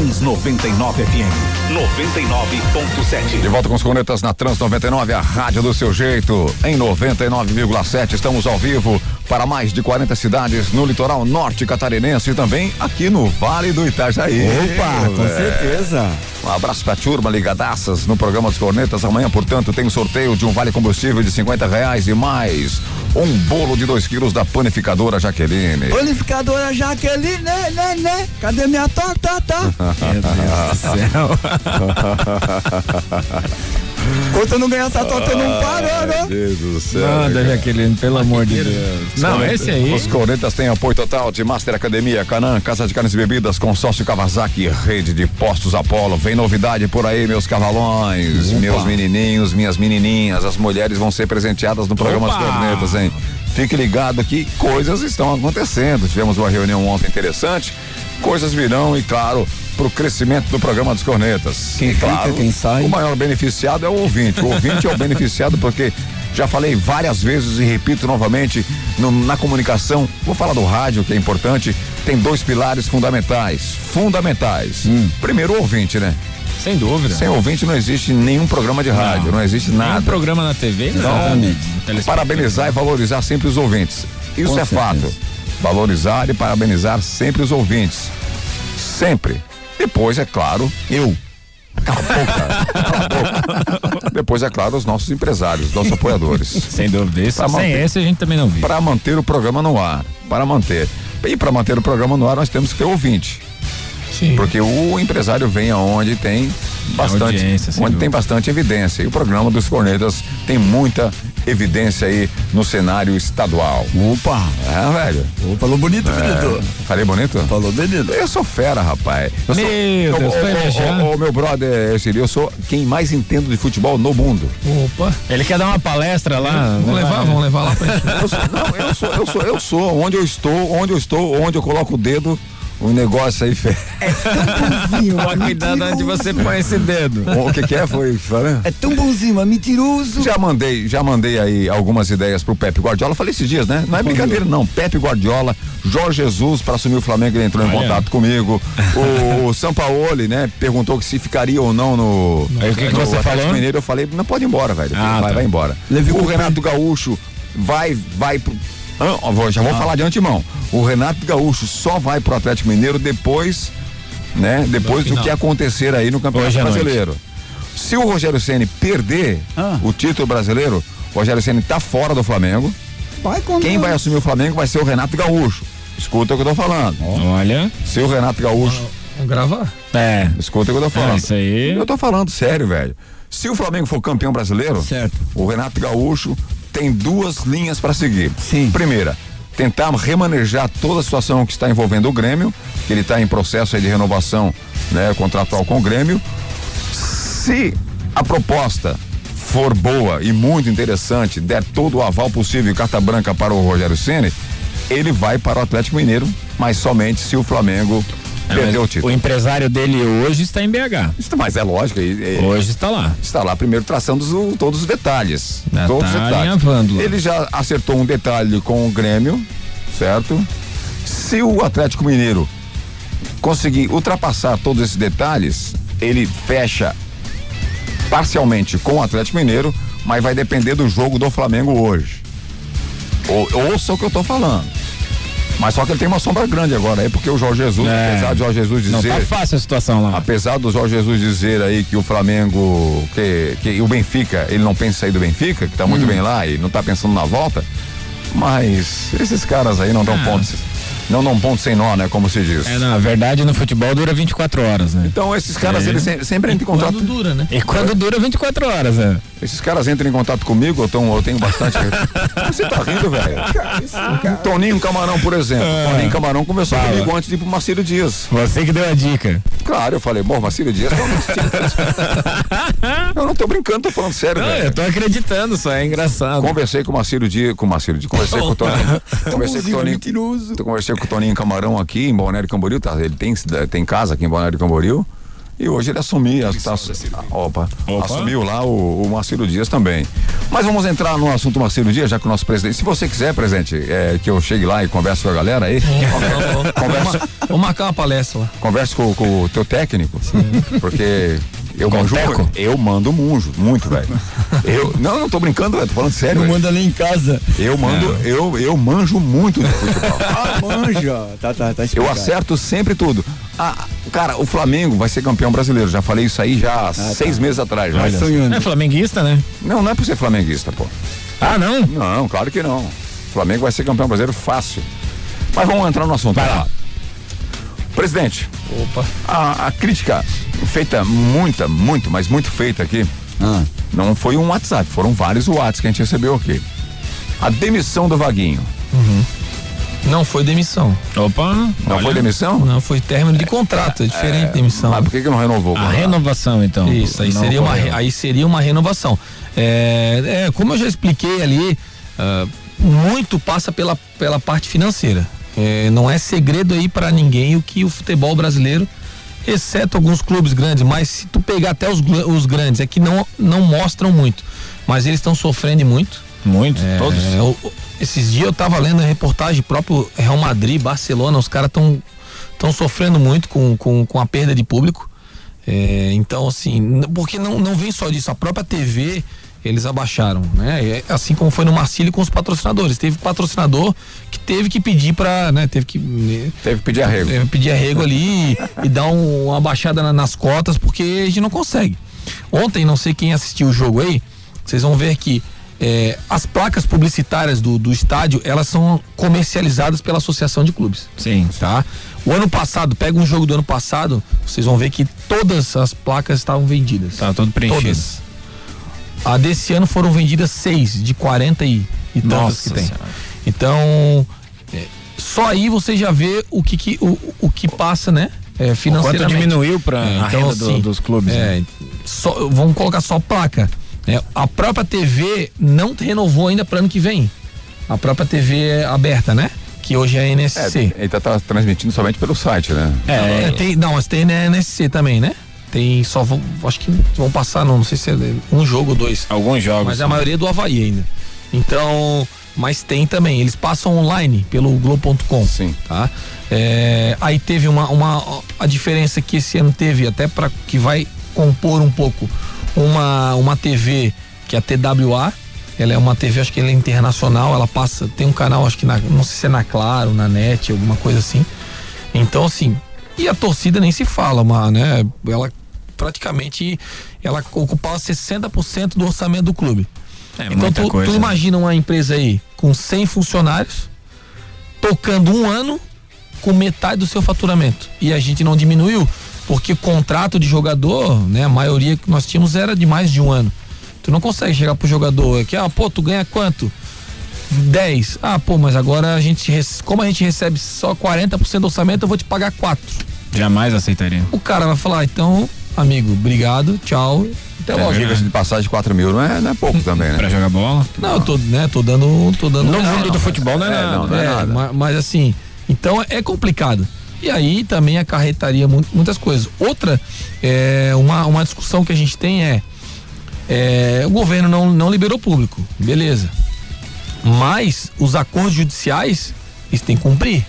Trans 99 FM 99.7. De volta com os cornetas na Trans 99, a rádio do seu jeito. Em 99,7 estamos ao vivo para mais de 40 cidades no litoral norte catarinense e também aqui no Vale do Itajaí. Opa, com é. certeza. Um abraço pra turma ligadaças no programa dos Cornetas. Amanhã, portanto, tem um sorteio de um vale combustível de 50 reais e mais um bolo de 2 quilos da panificadora Jaqueline. Panificadora Jaqueline, né, né, né? Cadê minha torta, tá? *laughs* Meu Deus do céu. *laughs* Enquanto não ganhar essa torta, não paro, né? Deus do céu. Manda, Jaqueline, pelo amor de Deus. Não, esse aí. Os cornetas têm apoio total de Master Academia, Canã, Casa de Carnes e Bebidas, Consórcio Kawasaki, Rede de Postos Apolo. Vem novidade por aí, meus cavalões, Opa. meus menininhos, minhas menininhas. As mulheres vão ser presenteadas no programa Opa. dos cornetas, hein? Fique ligado que coisas estão acontecendo. Tivemos uma reunião ontem interessante. Coisas virão e, claro, para o crescimento do programa dos cornetas. Quem e, fica, claro, quem sai. O maior beneficiado é o ouvinte. O ouvinte é o beneficiado porque já falei várias vezes e repito novamente no, na comunicação. Vou falar do rádio, que é importante. Tem dois pilares fundamentais. Fundamentais. Hum. Primeiro, o ouvinte, né? Sem dúvida. Sem ouvinte não existe nenhum programa de rádio, não, não existe nada. Nenhum programa na TV, então, Parabenizar e valorizar sempre os ouvintes. Isso Com é certeza. fato. Valorizar e parabenizar sempre os ouvintes. Sempre. Depois, é claro, eu. Cala a boca, cala a boca. Depois, é claro, os nossos empresários, nossos apoiadores. Sem dúvida. Sem manter, esse a gente também não viu. Para manter o programa no ar. Para manter. E para manter o programa no ar, nós temos que ter ouvinte. Sim. Porque o empresário vem aonde tem bastante, onde tem bastante evidência. E o programa dos cornetas tem muita evidência aí no cenário estadual. Opa! É, velho. Opa, falou bonito, é, Falei bonito? Falou bonito. Eu sou fera, rapaz. Eu meu sou, Deus, o, meu brother, eu sou quem mais entendo de futebol no mundo. Opa! Ele quer dar uma palestra lá. Vamos né? levar, vamos levar lá pra *laughs* eu sou, Não, eu sou, eu sou, eu sou. Onde eu estou, onde eu estou, onde eu coloco o dedo, um negócio aí, Fê. É tão bonzinho. *laughs* cuidado onde você põe esse dedo. O que, que é? Foi falando? É tão bonzinho, é mentiroso. Já mandei, já mandei aí algumas ideias pro Pepe Guardiola. Falei esses dias, né? Não é brincadeira, não. Pepe Guardiola, Jorge Jesus, para assumir o Flamengo, ele entrou em contato comigo. O *laughs* Sampaoli, né? Perguntou que se ficaria ou não no. Aí, o que, que você falou? Mineiro, eu falei, não pode ir embora, velho. Ah, vai, tá. vai embora. O Renato Gaúcho vai, vai pro já vou ah. falar de antemão. O Renato Gaúcho só vai pro Atlético Mineiro depois, né? Depois do que acontecer aí no Campeonato Brasileiro. Se o Rogério Ceni perder ah. o título brasileiro, o Rogério Ceni tá fora do Flamengo. Vai Quem vai assumir o Flamengo vai ser o Renato Gaúcho. Escuta o que eu tô falando. Olha. Se o Renato Gaúcho. Vamos gravar? É. Escuta o que eu tô falando. É isso aí. Eu tô falando sério, velho. Se o Flamengo for campeão brasileiro, certo. o Renato Gaúcho tem duas linhas para seguir. Sim. Primeira, tentar remanejar toda a situação que está envolvendo o Grêmio, que ele está em processo de renovação né, contratual com o Grêmio. Se a proposta for boa e muito interessante, der todo o aval possível e carta branca para o Rogério Ceni, ele vai para o Atlético Mineiro, mas somente se o Flamengo é, perder o título. O empresário dele hoje está em BH. Isso, mas é lógico. Ele, hoje está lá. Está lá primeiro traçando os, todos os detalhes. Todos os detalhes. Ele já acertou um detalhe com o Grêmio, certo? Se o Atlético Mineiro conseguir ultrapassar todos esses detalhes, ele fecha parcialmente com o Atlético Mineiro, mas vai depender do jogo do Flamengo hoje. Ou, ouça o que eu tô falando. Mas só que ele tem uma sombra grande agora aí, porque o Jorge Jesus, É. apesar de Jorge Jesus dizer. Não tá fácil a situação lá. Apesar do Jorge Jesus dizer aí que o Flamengo, que, que o Benfica, ele não pensa em sair do Benfica, que tá muito Hum. bem lá e não tá pensando na volta, mas esses caras aí não dão Ah. pontos. Não dão ponto sem nó, né? Como se diz. É, na verdade, no futebol dura 24 horas, né? Então esses caras, É. eles se- sempre entram em contato. Quando dura, né? E quando dura 24 horas, é. Esses caras entram em contato comigo, eu, tão, eu tenho bastante. *laughs* Você tá rindo, velho? Toninho Camarão, por exemplo. Ah. Toninho Camarão conversou Fala. comigo antes de ir pro Marcílio Dias. Você que deu a dica. Claro, eu falei, bom, Marcílio Dias. eu *laughs* não tô brincando, tô falando sério, Não, velho. eu tô acreditando, só é engraçado. Conversei com o Marcílio Dias, com o Marcílio Dias, conversei com o Toninho. Conversei com o Toninho. Eu conversei com o Toninho Camarão aqui em Balneário Camboriú, tá? Ele tem, tem casa aqui em Balneário Camboriú. E hoje ele assumiu, tá, opa, Opa. assumiu lá o, o Marcílio Dias também. Mas vamos entrar no assunto Marcílio Dias, já que o nosso presidente. Se você quiser, presidente, é, que eu chegue lá e converse com a galera aí. converse, Vamos marcar uma palestra lá. converse com, com o teu técnico. Porque eu manjo, eu mando munjo, muito, velho. *laughs* Eu, não, não tô brincando, velho, tô falando sério. Não velho. manda nem em casa. Eu mando, eu, eu manjo muito de futebol. *laughs* Ah, manja. Tá, tá, tá Eu acerto sempre tudo. Ah, cara, o Flamengo vai ser campeão brasileiro. Já falei isso aí já há seis meses atrás. Já. Vai sonhando. É flamenguista, né? Não, não é por ser flamenguista, pô. Ah, não? Não, claro que não. O Flamengo vai ser campeão brasileiro fácil. Mas vamos entrar no assunto. Vai Vai lá. Presidente, Opa. a, a crítica feita muita, muito, mas muito feita aqui, Ah, não foi um WhatsApp, foram vários WhatsApps que a gente recebeu aqui. A demissão do Vaguinho. Não foi demissão. Opa. Não olha, foi demissão? Não foi término de contrato. É diferente de demissão. Mas por que, que não renovou? A renovação, então. Isso, aí Não seria, uma, re- aí seria uma renovação. É, é, como eu já expliquei ali, ah, muito passa pela, pela parte financeira. É, não é segredo aí para ninguém o que o futebol brasileiro, exceto alguns clubes grandes, mas se tu pegar até os, os grandes, é que não, não mostram muito. Mas eles estão sofrendo muito. Muito, todos. É, o- o- esses dias eu tava lendo a reportagem próprio Real Madrid, Barcelona, os caras estão estão sofrendo muito com, com, com a perda de público. É, então, assim, porque não, não vem só disso, a própria TV eles abaixaram, né? É, assim como foi no Marcílio com os patrocinadores. Teve patrocinador que teve que pedir para, né? Teve que né, Teve que pedir arrego. é, pedir arrego ali e dar um- uma baixada na- nas cotas, porque a gente não consegue. Ontem, não sei quem assistiu o jogo aí, vocês vão ver que é, as placas publicitárias do, do estádio, elas são comercializadas pela Associação de Clubes. Sim. Tá? O ano passado, pega um jogo do ano passado, vocês vão ver que todas as placas estavam vendidas. Tá tudo preenchido. Todas. A desse ano foram vendidas seis, de 40 e, e tantas que tem. Senhora. Então, é, só aí você já vê o que, que- o, o que passa, né? É, Quanto financeiramente. diminuiu para É, a renda do- assim, dos clubes? né? É, só, vamos colocar só placa. né? A própria TV não renovou ainda para ano que vem. A própria TV aberta, né? Que hoje é a É, NSC. ele tá, tá transmitindo somente pelo site, né? É, É, tem, não, mas tem na NSC também, né? Tem só vão, acho que vão passar, não, não sei se é um jogo ou dois. alguns jogos. Mas é a maioria do Havaí ainda. Então, mas tem também. Eles passam online pelo Globo.com. Sim. Tá? É, aí teve uma, uma. A diferença que esse ano teve, até para que vai compor um pouco, uma, uma TV que é a TWA. Ela é uma TV, acho que ela é internacional. Ela passa. Tem um canal, acho que na, não sei se é na Claro, na Net, alguma coisa assim. Então, assim. E a torcida nem se fala, uma, né? Ela praticamente ela ocupava 60% do orçamento do clube. É então tu, coisa. tu imagina uma empresa aí com 100 funcionários tocando um ano com metade do seu faturamento e a gente não diminuiu porque o contrato de jogador, né, a maioria que nós tínhamos era de mais de um ano. Tu não consegue chegar pro jogador aqui, ah, pô, tu ganha quanto? 10. Ah, pô, mas agora a gente, como a gente recebe só 40% do orçamento, eu vou te pagar 4. Jamais aceitaria. O cara vai falar, então, amigo, obrigado, tchau. Até é, diga de passagem de 4 mil, não é, não é pouco *laughs* também, né? pra jogar bola? Não, eu tô, né, tô dando. Tô dando no mundo do futebol não é, é nada. Não, não é, é nada. Mas, mas, assim, então é complicado. E aí também acarretaria muitas coisas. Outra, é, uma, uma discussão que a gente tem é, é o governo não, não liberou público, beleza. Mas os acordos judiciais, eles têm que cumprir.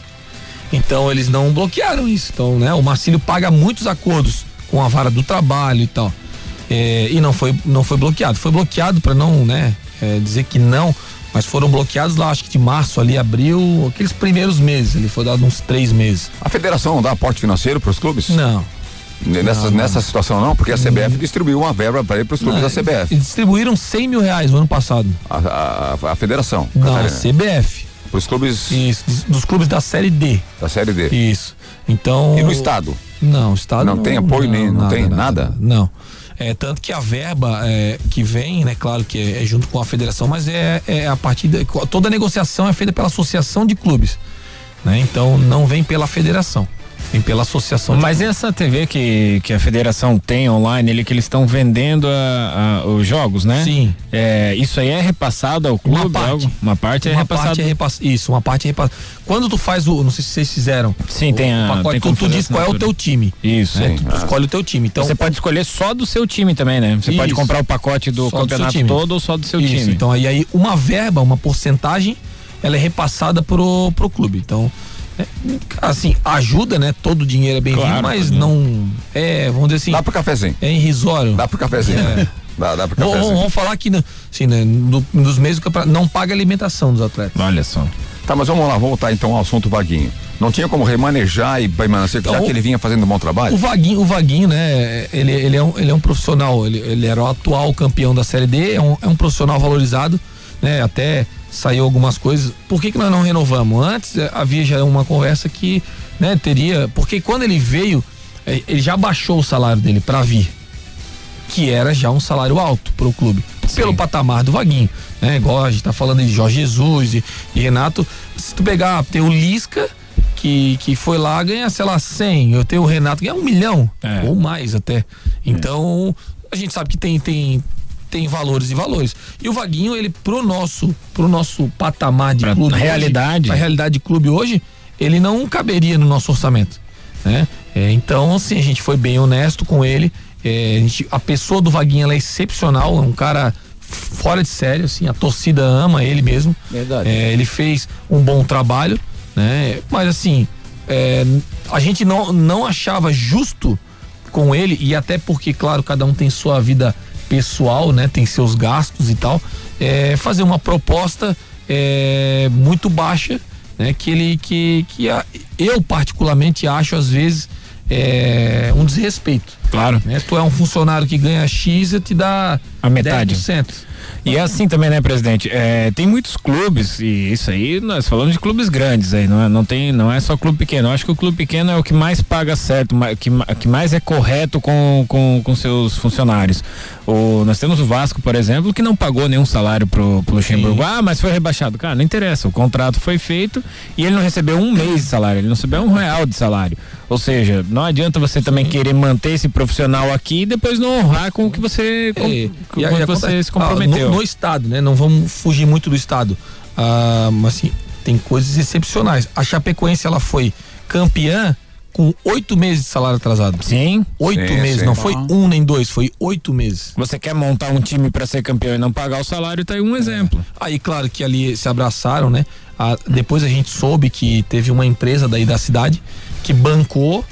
Então eles não bloquearam isso. Então, né, o Marcílio paga muitos acordos com a vara do trabalho e tal. É, e não foi, não foi bloqueado. Foi bloqueado para não, né, é, dizer que não, mas foram bloqueados lá, acho que de março ali, abril, aqueles primeiros meses, ele foi dado uns três meses. A federação não dá aporte financeiro para os clubes? Não. Nessa, não, nessa situação não, porque a CBF distribuiu uma verba para ir para os clubes não, da CBF. Distribuíram 100 mil reais no ano passado. A, a, a federação? Não, a CBF. Para os clubes. Isso, dos clubes da Série D. Da Série D. Isso. Então. E no Estado? Não, o Estado. Não, não tem apoio nem. Não, nada, tem nada? nada? Não. É, tanto que a verba é, que vem, né, claro que é, é, junto com a federação, mas é, é a partir de, toda a negociação é feita pela associação de clubes, né? Então não vem pela federação vem pela associação. Mas essa TV que, que a federação tem online, ele que eles estão vendendo a, a, os jogos, né? Sim. É, isso aí é repassado ao clube? Uma parte. Algo? Uma parte é uma repassado. Parte é repass... Isso, uma parte é repassada. Quando tu faz o, não sei se vocês fizeram. Sim, o, tem a. Pacote, tem tu, tu diz qual é o teu time. Isso. Né? Tu, tu escolhe o teu time. Então você pode escolher só do seu time também, né? Você isso. pode comprar o pacote do só campeonato do todo ou só do seu isso. time. Então aí, aí uma verba, uma porcentagem, ela é repassada pro, pro clube. Então assim, ajuda, né? Todo o dinheiro é bem-vindo, claro, mas não. É, vamos dizer assim. Dá pro cafezinho. É irrisório. Dá pro cafezinho. É. *laughs* Dá, dá pro cafezinho. Vamos, vamos falar que, né, assim, né, no, nos meses do campeonato, não paga alimentação dos atletas. Olha só. Tá, mas vamos lá, voltar então ao assunto Vaguinho. Não tinha como remanejar e permanecer, então, já que ele vinha fazendo um bom trabalho? O Vaguinho, o Vaguinho né, ele, ele, é, um, ele é um profissional, ele, ele era o atual campeão da Série D, é um, é um profissional valorizado, né, até saiu algumas coisas. Por que, que nós não renovamos? Antes eh, havia já uma conversa que né, teria. Porque quando ele veio, eh, ele já baixou o salário dele para vir. Que era já um salário alto para o clube. Sim. Pelo patamar do Vaguinho. Né? Igual a gente tá falando de Jorge Jesus e, Renato. Se tu pegar, tem o Lisca. Que, que foi lá ganhar, sei lá, 100. Eu tenho o Renato ganhar um milhão. É. Ou mais até. Então, a gente sabe que tem, tem, tem valores e valores. E o Vaguinho, ele pro nosso, pro nosso patamar de pra clube, realidade, hoje, a realidade de clube hoje, ele não caberia no nosso orçamento, né? É, então, assim, a gente foi bem honesto com ele. É, a, gente, a, pessoa do Vaguinho ela é excepcional, é um cara fora de sério, assim, a torcida ama ele mesmo. Verdade. É, ele fez um bom trabalho, né? Mas assim, é, a gente não, não achava justo com ele, e até porque, claro, cada um tem sua vida pessoal, né? Tem seus gastos e tal. É, fazer uma proposta é, muito baixa, né? Que ele que, que a, eu particularmente acho às vezes é, um desrespeito. Claro. Né? Tu é um funcionário que ganha X e te dá a metade. 10%. E é assim também, né, presidente? É, tem muitos clubes, e isso aí, nós falamos de clubes grandes aí, não é, não tem, não é só clube pequeno. Eu acho que o clube pequeno é o que mais paga certo, que, que mais é correto com, com, com seus funcionários. O, nós temos o Vasco, por exemplo, que não pagou nenhum salário pro, pro Luxemburgo. Sim. Ah, mas foi rebaixado. Cara, não interessa. O contrato foi feito e ele não recebeu um mês de salário, ele não recebeu um real de salário. Ou seja, não adianta você Sim. também querer manter esse profissional aqui e depois não honrar com o que você, com, é, com, com você se comprometeu. Ah, no, no, estado, né? Não vamos fugir muito do estado. Ah, mas assim, tem coisas excepcionais. A Chapecoense ela foi campeã com oito meses de salário atrasado. Sim. Oito sim, meses, sim. não foi um nem dois, foi oito meses. Você quer montar um time para ser campeão e não pagar o salário, tá aí um exemplo. É. Aí, claro que ali se abraçaram, né? Ah, depois a gente soube que teve uma empresa daí da cidade que bancou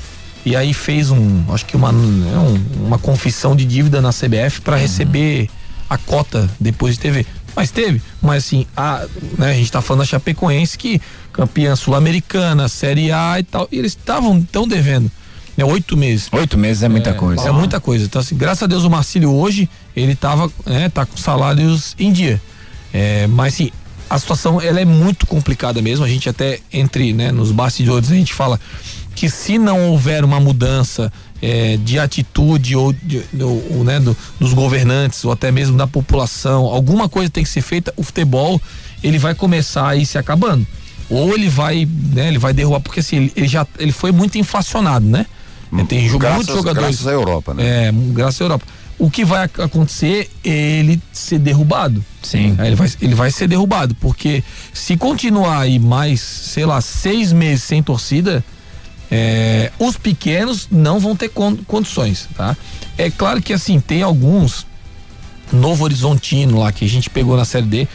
e aí fez um, acho que uma, né, um, uma confissão de dívida na CBF para uhum. receber a cota depois de TV. Mas teve, mas assim, a, né, a gente tá falando da Chapecoense que campeã sul-americana, Série A e tal, e eles estavam tão devendo. Né, oito meses. Oito meses é muita é, coisa. É muita coisa. Então, assim, graças a Deus o Marcílio hoje, ele tava, né, tá com salários em dia. É, mas assim, a situação ela é muito complicada mesmo. A gente até entre, né, nos bastidores a gente fala que se não houver uma mudança é, de atitude ou, de, ou né, do, dos governantes ou até mesmo da população, alguma coisa tem que ser feita, o futebol ele vai começar a ir se acabando. Ou ele vai, né, ele vai derrubar, porque assim, ele, já ele foi muito inflacionado, né? É, tem graças, muitos jogadores. Graças à Europa, né? É, graças à Europa. O que vai acontecer é ele ser derrubado. Sim. Ele vai, ele vai ser derrubado, porque se continuar aí mais, sei lá, seis meses sem torcida, é, os pequenos não vão ter condições, tá? É claro que assim, tem alguns Novo Horizontino lá que a gente pegou na Série D,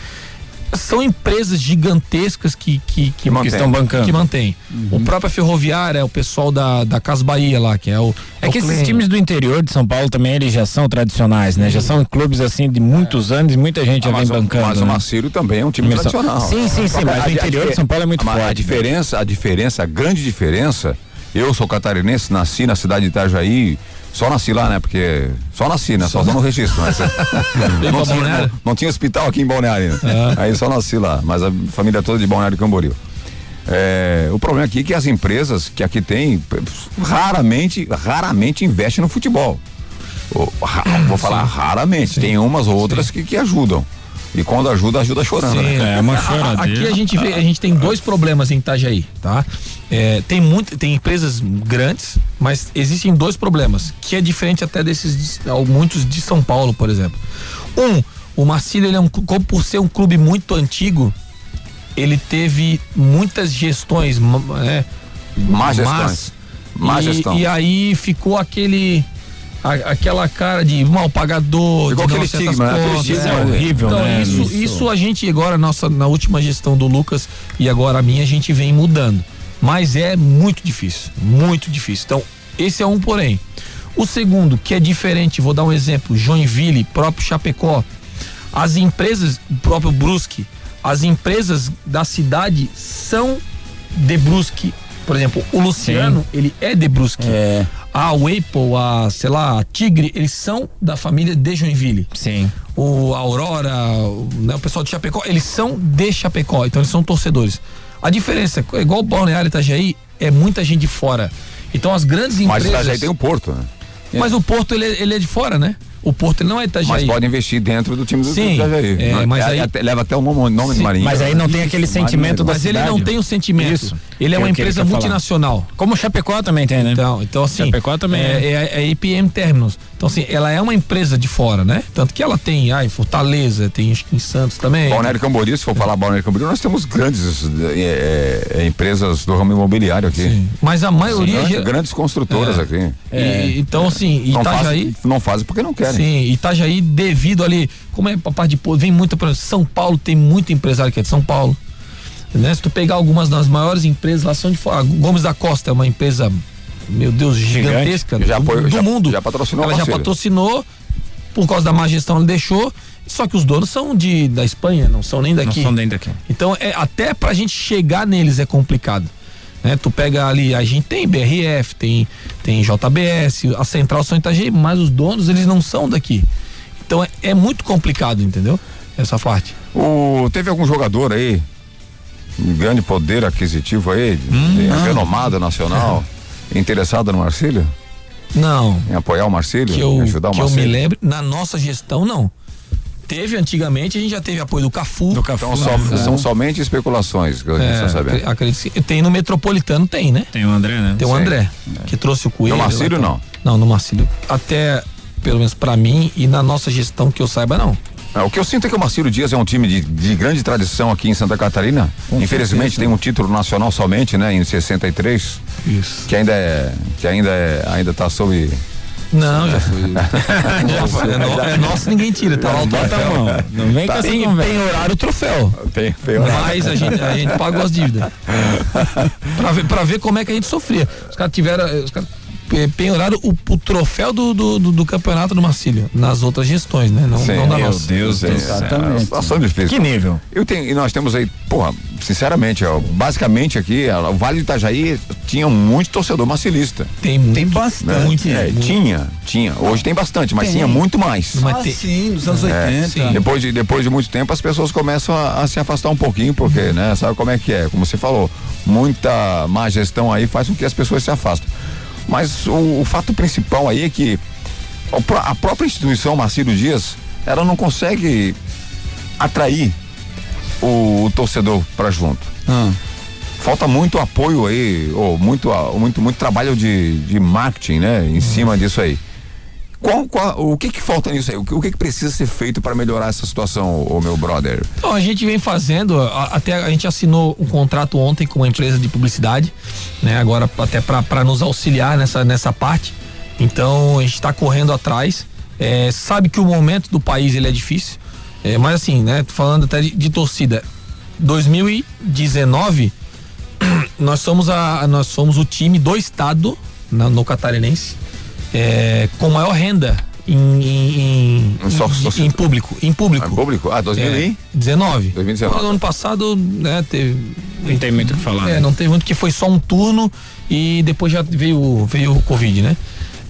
são empresas gigantescas que, que, que, que estão bancando. Que mantém. Uhum. O próprio Ferroviária é o pessoal da, da Cas Bahia lá, que é o. É, é que esses times do interior de São Paulo também eles já são tradicionais, né? Já são clubes assim de muitos é. anos e muita gente ah, já vem bancando. Mas né? o Marcílio também é um time tradicional. Sim, sim, sim, mas o interior de São Paulo é muito forte. A né? diferença, a diferença, a grande diferença, eu sou catarinense, nasci na cidade de Itajaí, só nasci lá, né? Porque. Só nasci, né? Só, só dando registro. Mas, *laughs* não, tinha, não, não, tinha hospital aqui em Balneário. Né? Ah. Aí só nasci lá. Mas a família toda de Balneário Camboriú. É, o problema aqui é que as empresas que aqui tem raramente, raramente investem no futebol. vou falar raramente. Sim. Tem umas ou outras que, que ajudam. E quando ajuda, ajuda chorando. Sim, né? É uma *laughs* choradeira. Aqui a gente vê, a gente tem dois problemas em Itajaí, tá? É, tem muito, tem empresas grandes, mas existem dois problemas, que é diferente até desses muitos de São Paulo, por exemplo. Um, o Marcílio, ele é um, por ser um clube muito antigo, ele teve muitas gestões, é, má gestões. Má e, gestão. E aí ficou aquele a, aquela cara de mal pagador, Ficou de aquele estigma, né? aquele estigma é horrível, então, né? Isso, isso, isso a gente agora, nossa, na última gestão do Lucas e agora a minha, a gente vem mudando. Mas é muito difícil, muito difícil. Então, esse é um porém. O segundo, que é diferente, vou dar um exemplo, Joinville, próprio Chapecó, as empresas, o próprio Brusque, as empresas da cidade são de Brusque. Por exemplo, o Luciano, Sim. ele é de Brusque. É a Apple, a, sei lá, a Tigre, eles são da família de Joinville. Sim. O Aurora, o, né, o pessoal de Chapecó, eles são de Chapecó, então eles são torcedores. A diferença, igual o Balneário Itajaí, é muita gente de fora. Então as grandes empresas. Mas Itajaí tem o Porto, né? Mas o Porto, ele, ele é de fora, né? O Porto não é Itajaí. Mas pode investir dentro do time do Sim, Itajaí. É, mas é, aí, até, leva até o nome, nome sim, do Marinho. Mas aí não tem aquele sentimento da Mas cidade. ele não tem o sentimento. Isso. Ele é, é uma empresa ele multinacional. Falar. Como o Chapecó também tem, né? Então, então assim. Chapecó também é, é, é, é IPM Terminals. Então, assim, ela é uma empresa de fora, né? Tanto que ela tem, ah, em Fortaleza, tem acho que em Santos também. Balneário Camboriú, se for falar Balneário Camboriú, nós temos grandes é, é, empresas do ramo imobiliário aqui. Sim. Mas a maioria. Sim, grandes construtoras aqui. E, então, assim, Itajaí. Não fazem, não fazem porque não querem. Sim, Itajaí, devido ali, como é a parte de. Vem muita. São Paulo tem muito empresário que é de São Paulo. Né? Se tu pegar algumas das maiores empresas lá são de fora. Gomes da Costa é uma empresa meu Deus, gigantesca já do, do já, mundo. Já patrocinou Ela já patrocinou, por causa da má gestão ela deixou, só que os donos são de da Espanha, não são nem daqui. Não são nem daqui. Então, é, até pra gente chegar neles é complicado. Né? Tu pega ali, a gente tem BRF, tem, tem JBS, a Central São Itajaí, mas os donos, eles não são daqui. Então é, é muito complicado, entendeu? Essa parte. O, teve algum jogador aí, um grande poder aquisitivo aí, hum, renomado nacional, *laughs* interessado no Marcílio? Não. Em apoiar o Marcílio? Que eu, ajudar o que Marcílio? eu me lembro, na nossa gestão, não. Teve antigamente, a gente já teve apoio do Cafu. Do Cafu então, né? são somente especulações que a gente está sabendo. Acredito que tem no Metropolitano, tem, né? Tem o André, né? Tem o André, é. que trouxe o Coelho. No Marcílio, não? Não, no Marcílio. Até, pelo menos para mim e na nossa gestão que eu saiba, não. É, o que eu sinto é que o Marcílio Dias é um time de, de grande tradição aqui em Santa Catarina. Com Infelizmente certeza. tem um título nacional somente, né? Em 63. Isso. Que ainda é. Que ainda é. Ainda tá sob. Não, já foi. *laughs* já foi. É, no, é nosso, ninguém tira, tá lá o troféu. Não vem tá. com tem, horário o troféu. Tem, tem horário. Mas a gente, a gente pagou as dívidas. pra, ver, pra ver como é que a gente sofria. Os caras tiveram. Os caras penhoraram o, o troféu do, do, do, do, campeonato do Marcílio nas outras gestões, né? Não, Sim, não da meu nossa. Deus, é, exatamente. É situação difícil. Que nível? Eu tenho, e nós temos aí, porra, sinceramente, ó, basicamente aqui, ó, o Vale do Itajaí tinha muito torcedor marcilista. Tem muito. Tem bastante. Né? É, muito. Tinha, tinha. Hoje tem bastante, mas tem. tinha muito mais. Mas ah, tem, sim, nos anos é, 80. Depois de, depois de muito tempo as pessoas começam a, a se afastar um pouquinho, porque, uhum. né, sabe como é que é? Como você falou, muita má gestão aí faz com que as pessoas se afastem. Mas o, o fato principal aí é que a própria instituição Marcílio Dias, ela não consegue atrair o, o torcedor para junto. Ah. falta muito apoio aí, ou muito, muito, muito trabalho de, de marketing, né? Em cima disso aí. Qual, qual, o que que falta nisso aí? O que, o que, que precisa ser feito para melhorar essa situação, o meu brother? Então, a gente vem fazendo, até a gente assinou um contrato ontem com uma empresa de publicidade, né? Agora até para nos auxiliar nessa, nessa parte. Então, a gente está correndo atrás. É, sabe que o momento do país ele é difícil, é, mas assim, né? Falando até de, de torcida, 2019 *clears throat* nós somos a nós somos o time do estado na, no catarinense é, com maior renda em, em, em, só, só, em, público. Em público. Em público? Ah, 2019. É, 2019. No ano passado, né, teve. Não tem muito o que falar. É, né? não teve muito, que foi só um turno e depois já veio, veio o Covid, né?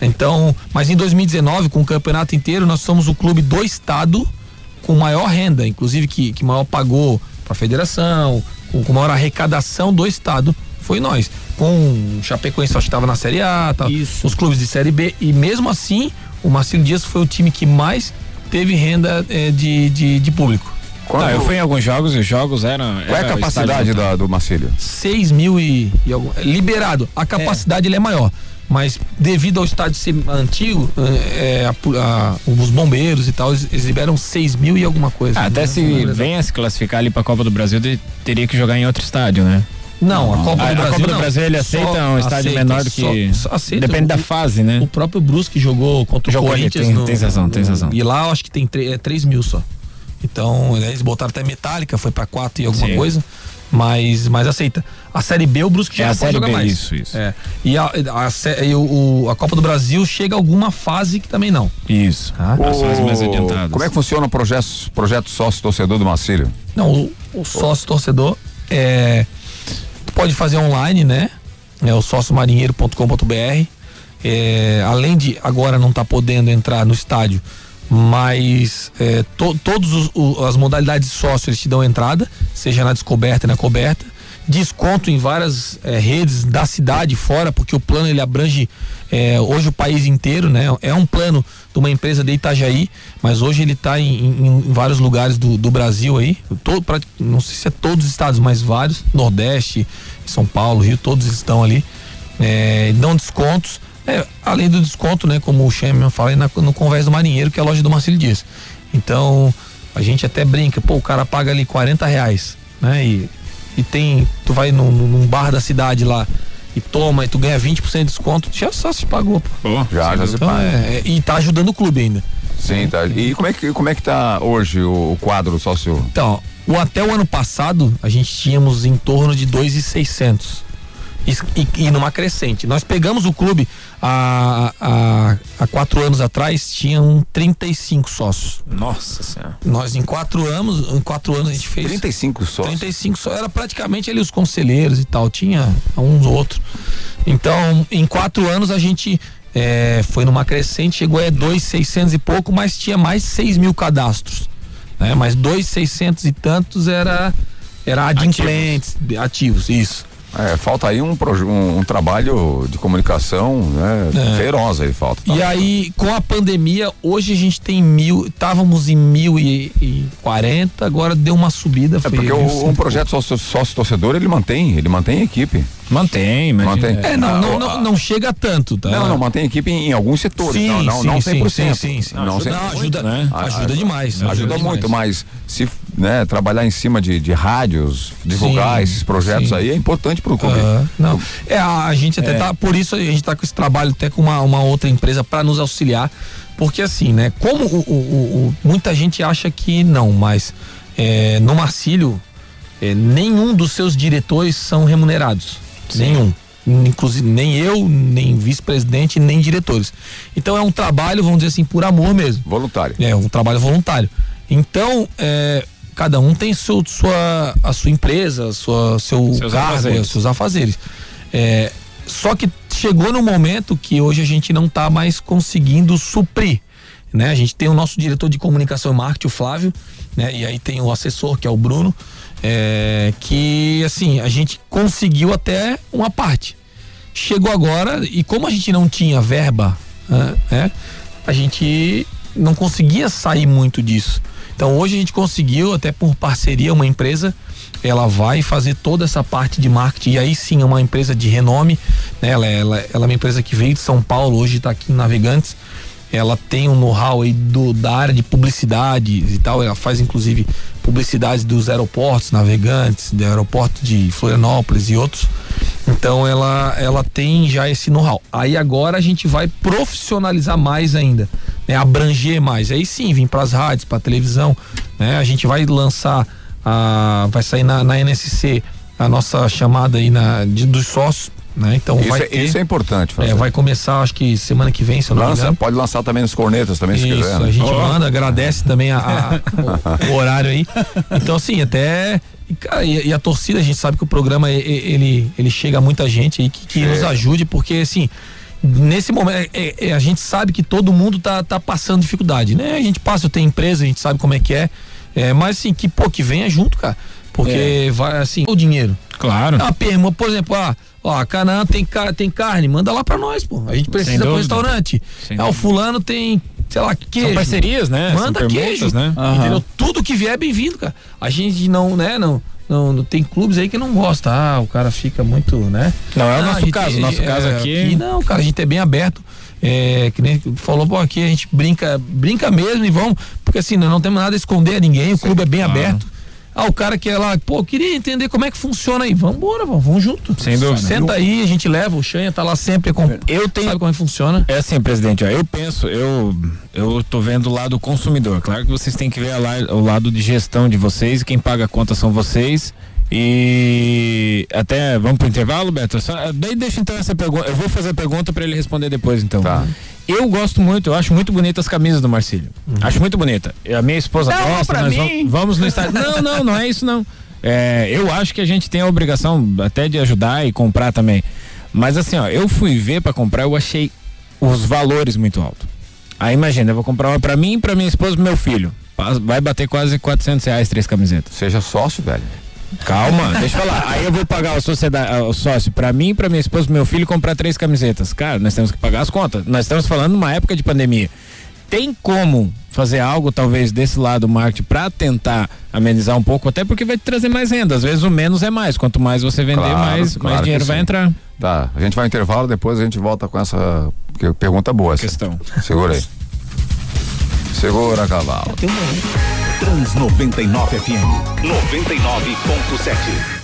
Então, mas em 2019, com o campeonato inteiro, nós somos o clube do estado com maior renda, inclusive que, que maior pagou para a federação, com, com maior arrecadação do estado, foi nós com o Chapecoense, acho que estava na Série A, tá, os clubes de Série B, e mesmo assim, o Marcelo Dias foi o time que mais teve renda é, de, de, de, público. Quando... Tá, eu fui em alguns jogos e os jogos eram. Qual era é a capacidade da, do Marcílio? 6 mil e, e algum, liberado. A capacidade é. ele é maior. Mas devido ao estádio ser antigo, é, a, a, os bombeiros e tal, eles, liberam 6 mil e alguma coisa. Ah, até né? se venha se classificar ali para a Copa do Brasil, teria que jogar em outro estádio, né? Não, a Copa do a, Brasil. A Copa do Brasil ele aceita só um estádio aceita, menor do que. Só, só aceita, Depende o, da fase, né? O próprio Brusque jogou contra jogou o Corinthians. Tem, no, tem razão, tem razão. E lá eu acho que tem 3 é, três mil só. Então, eles botaram até metálica, foi pra 4 e alguma Sim. coisa. Mas, mas aceita. A Série B, o Brusque já é não pode jogar B, mais. Isso, isso. É. E a, a, a, e o, a Copa do Brasil chega a alguma fase que também não. Isso. Tá? O, mais adiantadas. Como é que funciona o projeto, projeto sócio torcedor do Marcílio? Não, o, o sócio torcedor é pode fazer online, né? É o sóciomarinheiro.com.br. É, além de agora não estar tá podendo entrar no estádio, mas é, to, todas as modalidades de sócio eles te dão entrada, seja na descoberta e na coberta desconto em várias é, redes da cidade fora, porque o plano ele abrange é, hoje o país inteiro, né? É um plano de uma empresa de Itajaí, mas hoje ele está em, em, em, vários lugares do, do Brasil aí, todo, pra, não sei se é todos os estados, mas vários, Nordeste, São Paulo, Rio, todos estão ali, é, dão descontos, é, além do desconto, né? Como o Chemin fala, na, no Convés do Marinheiro, que é a loja do Marcelo Dias. Então, a gente até brinca, pô, o cara paga ali 40 reais, né? E e tem, tu vai num, num bar da cidade lá e toma e tu ganha 20% de desconto, já só se pagou, pô. Oh, já, já se então, é, é, e tá ajudando o clube ainda. Sim, tá. E como é que, como é que tá hoje o, o quadro sócio? Então, o, até o ano passado, a gente tínhamos em torno de 2,600 e, e, numa crescente. Nós pegamos o clube há, há, há quatro anos atrás, tinham 35 sócios. Nossa Senhora. Nós em quatro anos, em quatro anos a gente fez. 35 sócios. 35 sócios. Era praticamente ali os conselheiros e tal. Tinha uns outros. Então, em quatro anos a gente é, foi numa crescente, chegou a dois seiscentos e pouco, mas tinha mais seis mil cadastros. Né? Mas dois seiscentos e tantos era era adimplentes, ativos, ativos isso. É, falta aí um, um, um, trabalho de comunicação né, é. feroz aí falta. Tá? E aí, com a pandemia, hoje a gente tem mil, estávamos em mil e, e quarenta, agora deu uma subida. É porque o, um projeto sócio, sócio torcedor ele mantém, ele mantém a equipe. Mantém, mantém. É, não, não, não, não, chega tanto, tá? Não, não, mantém a equipe em, em alguns setores. Sim, não, não, sim, não 100%. Sim, sim, sim. Não, ajuda, não, ajuda, né? ajuda demais. Ajuda, ajuda muito, mas se né, trabalhar em cima de, de rádios, divulgar sim, esses projetos sim. aí é importante para o clube. Não, é, a gente até é. tá, por isso a gente tá com esse trabalho até com uma, uma outra empresa para nos auxiliar, porque assim, né, como o, o, o, muita gente acha que não, mas é, no Marcílio, é, nenhum dos seus diretores são remunerados. Nenhum inclusive nem eu, nem vice-presidente, nem diretores. Então é um trabalho, vamos dizer assim, por amor mesmo. Voluntário. É um trabalho voluntário. Então, é, cada um tem seu, sua, a sua empresa, sua, seu seus cargo, afazeres. seus afazeres. É, só que chegou no momento que hoje a gente não está mais conseguindo suprir. Né? A gente tem o nosso diretor de comunicação e marketing, o Flávio, né? E aí tem o assessor, que é o Bruno, é, que assim, a gente conseguiu até uma parte. Chegou agora, e como a gente não tinha verba, né? A gente não conseguia sair muito disso. Então hoje a gente conseguiu, até por parceria, uma empresa ela vai fazer toda essa parte de marketing. E aí sim é uma empresa de renome, né? Ela, ela, ela é uma empresa que veio de São Paulo, hoje está aqui em Navegantes. Ela tem um know-how aí do, da área de publicidade e tal. Ela faz inclusive publicidade dos aeroportos, navegantes, do aeroporto de Florianópolis e outros. Então ela, ela tem já esse know-how. Aí agora a gente vai profissionalizar mais ainda, né? abranger mais. Aí sim, vir para as rádios, para televisão, né? A gente vai lançar a, vai sair na, na NSC a nossa chamada aí na, de, dos sócios né? Então isso, vai é, ter, isso é importante fazer. É, vai começar, acho que semana que vem, se eu não Lança, me engano. Pode lançar também nos cornetas também, isso, se quiser. Né? A gente oh. manda, agradece também a, a, o, o, horário aí. Então, assim, até. E, cara, e, e, a torcida, a gente sabe que o programa ele, ele chega a muita gente aí que, que é. nos ajude, porque assim nesse momento, é, é, a gente sabe que todo mundo tá, tá passando dificuldade, né? A gente passa, tenho empresa, a gente sabe como é que é. é mas assim, que pô, que venha junto, cara. Porque é. vai assim, o dinheiro. Claro. Ah, perma, por exemplo, ah, ó, a Canaã tem, tem carne, manda lá pra nós, pô. A gente precisa pro restaurante. Sem ah, o fulano tem, sei lá, queijo. São parcerias, né? Manda queijo. Né? Uhum. Entendeu? Tudo que vier é bem-vindo, cara. A gente não, né, não. Não, não, tem clubes aí que não gosta. Ah, o cara fica muito, né? Não, é o nosso caso. O nosso é, caso aqui... aqui. Não, cara, a gente é bem aberto. É, que nem falou, pô, aqui a gente brinca, brinca mesmo e vamos, porque assim, não temos nada a esconder a ninguém, o Sim, clube é bem claro. aberto. Ah, o cara que é lá, pô, queria entender como é que funciona aí. Vamos embora, vamos junto. Sem dúvida. Senta aí, a gente leva, o Xanha tá lá sempre. Com, eu tenho, sabe como é que funciona? É assim, presidente, ó, eu penso, eu eu tô vendo o lado consumidor. Claro que vocês têm que ver o lado de gestão de vocês, quem paga a conta são vocês. E até vamos pro intervalo, Beto? Só, daí deixa então essa pergunta. Eu vou fazer a pergunta para ele responder depois, então. Tá. Eu gosto muito, eu acho muito bonitas as camisas do Marcílio. Uhum. Acho muito bonita. A minha esposa não, gosta, nós vamos, vamos, no estádio. não, não, não é isso não. É, eu acho que a gente tem a obrigação até de ajudar e comprar também. Mas assim, ó, eu fui ver para comprar, eu achei os valores muito altos. Aí imagina, eu vou comprar uma para mim, para minha esposa e meu filho. Vai bater quase 400 reais três camisetas. Seja sócio, velho. Calma, deixa eu falar. Aí eu vou pagar o, sociedade, o sócio para mim, para minha esposa, pro meu filho comprar três camisetas. Cara, nós temos que pagar as contas. Nós estamos falando numa época de pandemia. Tem como fazer algo, talvez, desse lado marketing para tentar amenizar um pouco, até porque vai te trazer mais renda. Às vezes o menos é mais. Quanto mais você vender, claro, mais, claro mais dinheiro vai entrar. Tá, a gente vai intervalo, depois a gente volta com essa pergunta boa. Questão. Segura aí. *laughs* Segura, cavalo. Trans 99 FM 99.7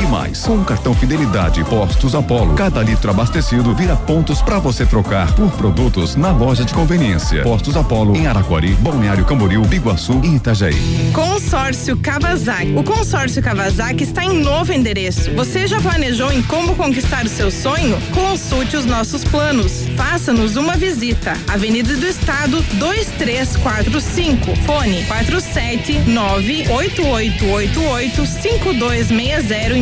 E mais, com o cartão Fidelidade Postos Apollo, cada litro abastecido vira pontos para você trocar por produtos na loja de conveniência. Postos Apollo em Araquari, Balneário Camboriú, Biguaçu e Itajaí. Consórcio Kawasaki. O consórcio Kawasaki está em novo endereço. Você já planejou em como conquistar o seu sonho? Consulte os nossos planos. Faça-nos uma visita. Avenida do Estado 2345. Fone 47988885260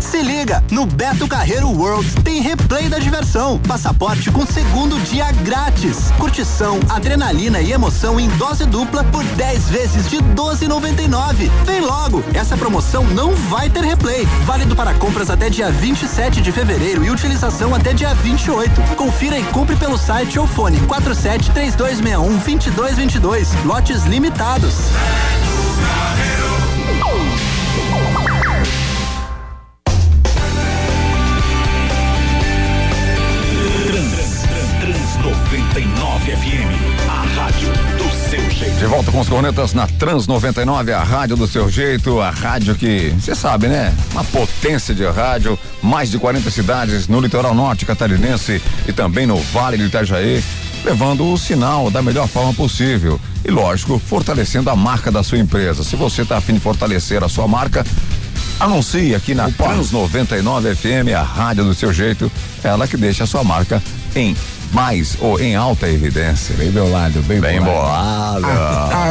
Se liga, no Beto Carreiro World tem replay da diversão. Passaporte com segundo dia grátis. Curtição, adrenalina e emoção em dose dupla por 10 vezes de 12,99. Vem logo, essa promoção não vai ter replay. Válido para compras até dia 27 de fevereiro e utilização até dia 28. Confira e compre pelo site ou fone 47 3261 2222. Lotes limitados. FM, a De volta com os cornetas na Trans 99, a rádio do seu jeito, a rádio que, você sabe, né? Uma potência de rádio, mais de 40 cidades no litoral norte catarinense e também no Vale do Itajaí, levando o sinal da melhor forma possível. E lógico, fortalecendo a marca da sua empresa. Se você está afim de fortalecer a sua marca, anuncie aqui na Opa. Trans 99 FM, a rádio do seu jeito, ela que deixa a sua marca em mais ou em alta evidência. Bem bolado, bem, bem bolado. Ah,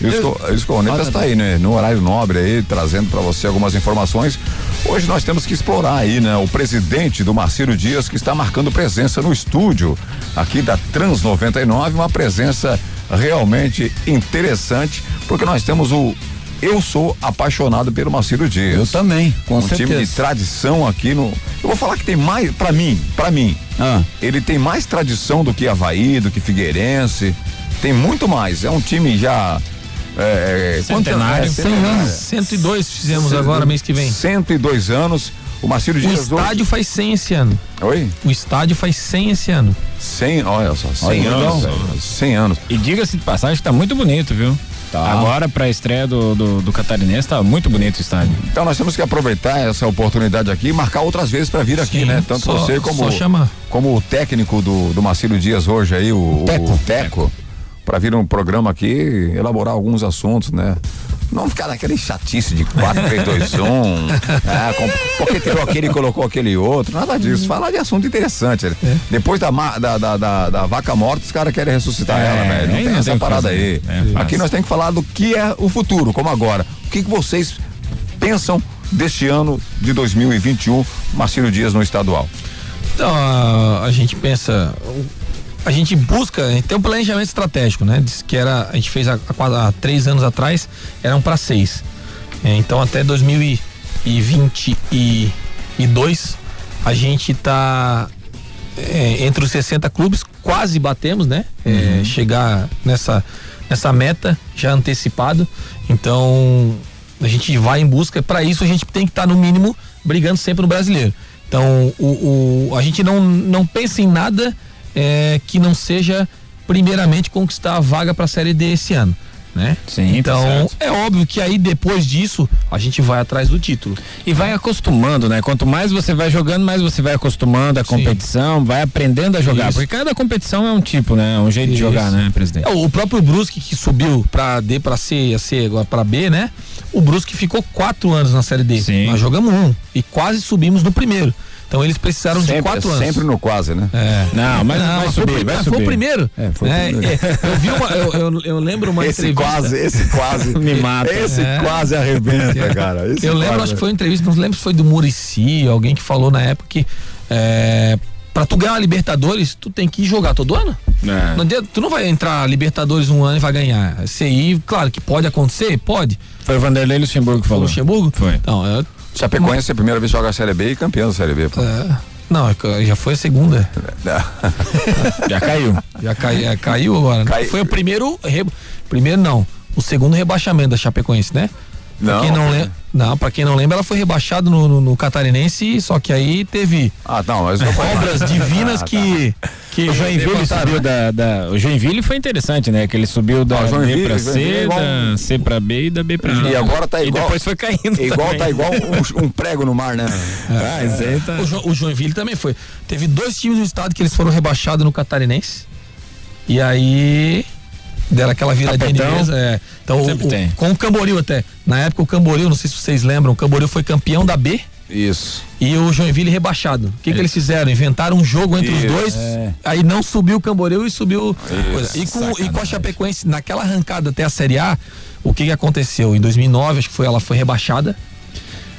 e os, cornetas está aí, né? No horário nobre aí, trazendo para você algumas informações. Hoje nós temos que explorar aí, né? O presidente do Marcelo Dias que está marcando presença no estúdio aqui da Trans 99, uma presença realmente interessante, porque nós temos o eu sou apaixonado pelo Marcelo Dias. Eu também, com um certeza. time de tradição aqui no. Eu vou falar que tem mais, para mim, para mim, ah. ele tem mais tradição do que Havaí, do que Figueirense. Tem muito mais. É um time já. É, é centenário. É, 100 anos. 102 fizemos Cento, agora, mês que vem. 102 anos. O Marcelo Dias. O estádio faz 100 esse ano. Oi? O estádio faz 100 esse ano. 100, olha só, 100 olha, anos. 100 anos. E diga-se de passagem que tá muito bonito, viu? Tá. Agora, para a estreia do, do, do, Catarinense, tá muito bonito o estádio. Então, nós temos que aproveitar essa oportunidade aqui e marcar outras vezes para vir aqui, Sim, né? Tanto só, você como, como o técnico do, do Marcílio Dias hoje aí, o, o Teco. O Teco para vir um programa aqui, elaborar alguns assuntos, né? Não ficar naquele chatice de 4, 3, 2, 1. é, com, porque tirou aquele e colocou aquele outro. Nada disso. Falar de assunto interessante. É. Depois da, da, da, da, da vaca morta, os caras querem ressuscitar é, ela, velho. Não tem essa parada aí. É, Aqui nós temos que falar do que é o futuro, como agora. O que, que vocês pensam deste ano de 2021, Marcelo Dias no estadual? Então, a, a gente pensa a gente busca, a gente tem um planejamento estratégico, né? Diz que era, a gente fez há, há três anos atrás, eram para seis. É, então até 2022 a gente está é, entre os 60 clubes, quase batemos, né? É, uhum. chegar nessa, nessa meta já antecipado. Então a gente vai em busca, para isso a gente tem que estar tá, no mínimo brigando sempre no brasileiro. Então o, o, a gente não, não pensa em nada é, que não seja primeiramente conquistar a vaga para a Série D esse ano. Né? Sim, tá então tá é óbvio que aí depois disso a gente vai atrás do título e vai acostumando, né? Quanto mais você vai jogando, mais você vai acostumando a competição, Sim. vai aprendendo a jogar, Isso. porque cada competição é um tipo, né? Um jeito Isso. de jogar, né, presidente? É, o próprio Brusque que subiu para D, para C, a C agora para B, né? O Brusque ficou quatro anos na Série D. Sim. Nós jogamos um e quase subimos no primeiro. Então eles precisaram sempre, de quatro anos. Sempre no quase, né? É. Não, mas não, vai subir, foi, vai subir. Foi o primeiro. É, foi o é, primeiro. É, eu vi uma, eu, eu, eu, lembro uma esse entrevista. Quase, esse quase *laughs* me mata. Esse é. quase arrebenta, cara. Esse eu lembro, acho que foi uma entrevista, não lembro se foi do Murici, alguém que falou na época que é, Pra tu ganhar a Libertadores, tu tem que jogar todo ano. É. Não, tu não vai entrar Libertadores um ano e vai ganhar. CI, claro que pode acontecer, pode. Foi o Vanderlei Luxemburgo que falou. Luxemburgo? Foi. Então, eu, Chapecoense é a primeira vez que joga a Série B e campeão da Série B. Pô. É. Não, é já foi a segunda. *laughs* já caiu. Já cai, é, caiu agora. Né? Cai... Foi o primeiro. Re, primeiro não. O segundo rebaixamento da Chapecoense, né? Não. Pra quem não, lembra, não, pra quem não lembra, ela foi rebaixada no, no, no, Catarinense, só que aí teve ah, não, mas obras divinas que, que o Joinville subiu da, da, O Joinville foi interessante, né? Que ele subiu da ah, B pra C, é igual... da C pra B e da B pra G. E agora tá igual. E depois foi caindo. É igual, tá igual um, um, prego no mar, né? É, *laughs* ah, tá... o, jo, o Joinville também foi. Teve dois times do estado que eles foram rebaixados no Catarinense. E aí deram aquela viradinha de mesa. É. Então, o, o, com o Camboriú até. Na época o Camboriú, não sei se vocês lembram, o Camboriú foi campeão da B. Isso. E o Joinville rebaixado. O que, que eles fizeram? Inventaram um jogo entre Isso. os dois. É. Aí não subiu o Camboriú e subiu. E com, e com a Chapecoense, naquela arrancada até a Série A, o que, que aconteceu? Em 2009, acho que foi, ela foi rebaixada.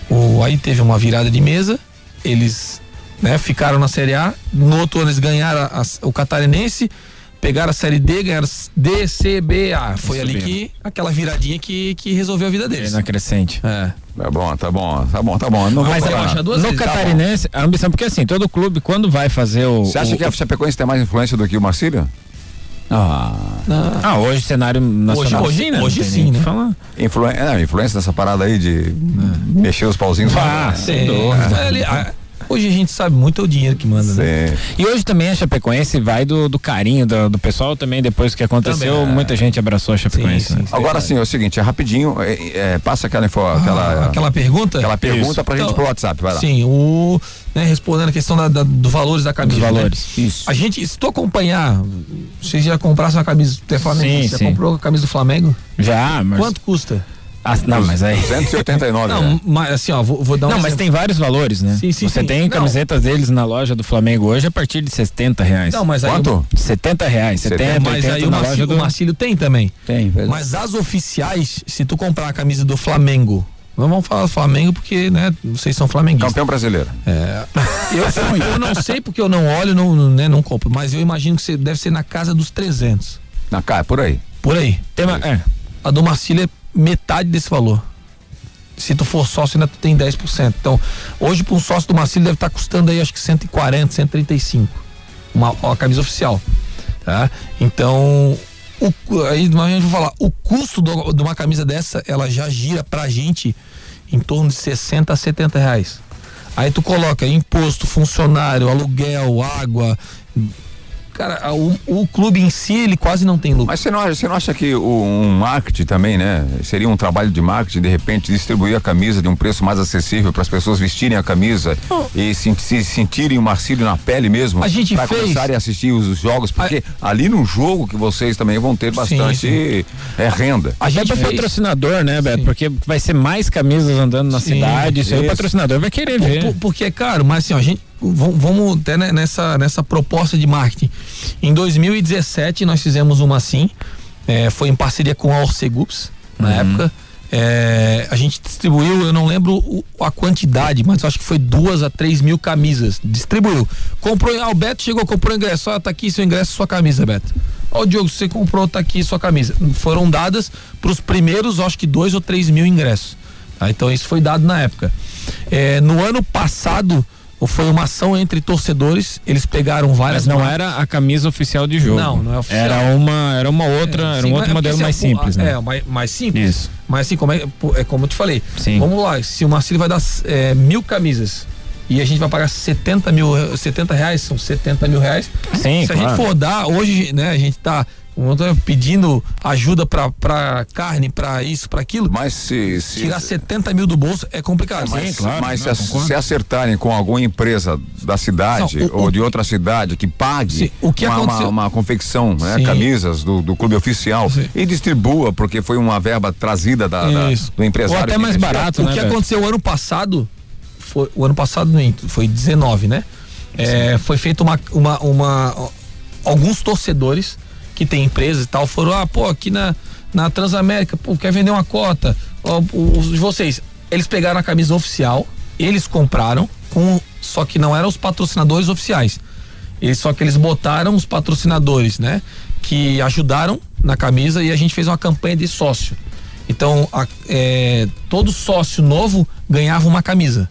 O, aí teve uma virada de mesa. Eles né, ficaram na Série A. No outro ano eles ganharam a, a, o Catarinense pegaram a série D, ganharam D, C, B, A. Foi ali que aquela viradinha que, que resolveu a vida deles. na crescente. É. Tá bom, tá bom, tá bom, tá bom. Não Mas é, no vezes, Catarinense, tá a ambição, porque assim, todo clube, quando vai fazer o. Você acha o, que a Chapecoense tem mais influência do que o Marcílio? Ah, ah, hoje cenário nacional. Hoje, hoje, hoje sim, né? Fala. Influ, é, influência nessa parada aí de é. mexer os pauzinhos. Ah, sim. É. Hoje a gente sabe muito é o dinheiro que manda, né? E hoje também a Chapecoense vai do, do carinho do, do pessoal também, depois que aconteceu, também, é. muita gente abraçou a Chapecoense. Sim, sim, né? Agora sim, é o seguinte, é rapidinho, é, é, passa aquela, info, ah, aquela, aquela pergunta? Aquela pergunta Isso. pra gente então, pro WhatsApp, vai lá. Sim, o, né, respondendo a questão da, da, do valores da camisa. Dos né? valores. Né? Isso. A gente, se tu acompanhar, você já comprasse uma camisa do Flamengo? Sim, você sim. comprou a camisa do Flamengo? Já, mas... Quanto custa? Ah, não, mas aí. 289. Não, né? mas assim, ó, vou, vou dar um Não, mas tem vários valores, né? Sim, sim, Você sim. tem camisetas não. deles na loja do Flamengo hoje a partir de 70 reais. Não, mas aí. Quanto? 70 reais. 70, mas 80 aí o Marcílio, do... o Marcílio tem também. Tem, verdade. Mas as oficiais, se tu comprar a camisa do Flamengo, Vamos falar Flamengo porque, né, vocês são flamenguistas. Campeão brasileiro. É. Eu, eu não sei porque eu não olho, não, né, não compro, mas eu imagino que você deve ser na casa dos 300. Na casa, por aí. Por aí. Tem uma, é. A do Marcílio é metade desse valor se tu for sócio ainda tu tem 10%. Então, hoje para um sócio do Marcílio deve estar tá custando aí acho que 140, 135. Uma, uma camisa oficial, tá? Então, o, aí a gente vai falar, o custo do, de uma camisa dessa, ela já gira pra gente em torno de 60 a 70 reais. Aí tu coloca imposto, funcionário, aluguel, água, Cara, o, o, clube em si, ele quase não tem lucro. Mas você não acha, você não acha que o, um marketing também, né? Seria um trabalho de marketing, de repente, distribuir a camisa de um preço mais acessível para as pessoas vestirem a camisa oh. e se, se, sentirem o Marcílio na pele mesmo? A gente pra fez. começarem a assistir os jogos, porque a... ali no jogo que vocês também vão ter bastante sim, sim. É, renda. A gente é fez... patrocinador, né, Beto? Sim. Porque vai ser mais camisas andando na cidade, isso aí o patrocinador vai querer por, ver. Por, porque é caro, mas assim, ó, a gente vamos até nessa, nessa proposta de marketing. Em 2017 nós fizemos uma assim, é, foi em parceria com a Orcegups, na uhum. época. É, a gente distribuiu, eu não lembro a quantidade, mas acho que foi duas a três mil camisas. Distribuiu. Comprou, ah, o Beto chegou, comprou o ingresso. Ó, tá aqui seu ingresso, sua camisa, Beto. Ó, o Diogo, você comprou, tá aqui sua camisa. Foram dadas para os primeiros, acho que dois ou três mil ingressos. Tá? Então isso foi dado na época. É, no ano passado, foi uma ação entre torcedores, eles pegaram várias. Mas não marcas. era a camisa oficial de jogo. Não, não é oficial. Era uma, era uma outra, é, era um outro é modelo mais simples, né? É, mais, mais simples. Isso. Mas assim, como é, é como eu te falei. Sim. Vamos lá, se o Marcelo vai dar é, mil camisas e a gente vai pagar 70 mil, 70 reais, são 70 mil reais. Sim, se claro. a gente for dar, hoje, né, a gente tá pedindo ajuda para carne, para isso, para aquilo. Mas se, se, tirar 70 mil do bolso é complicado. Mas, Sim, claro, mas não, se, se, acertarem com alguma empresa da cidade não, o, ou o, de outra cidade que pague sim, o que uma, uma, uma, confecção, né, camisas do, do clube oficial sim. e distribua porque foi uma verba trazida da, da do empresário. Ou até mais barato. O né, que aconteceu ano passado foi o ano passado foi 19, né? É, foi feita uma, uma, uma alguns torcedores que tem empresas e tal, foram, ah, pô, aqui na, na Transamérica, pô, quer vender uma cota, ó, os, vocês, eles pegaram a camisa oficial, eles compraram, com, só que não eram os patrocinadores oficiais. Eles, só que eles botaram os patrocinadores, né? Que ajudaram na camisa e a gente fez uma campanha de sócio. Então, a, é, todo sócio novo ganhava uma camisa.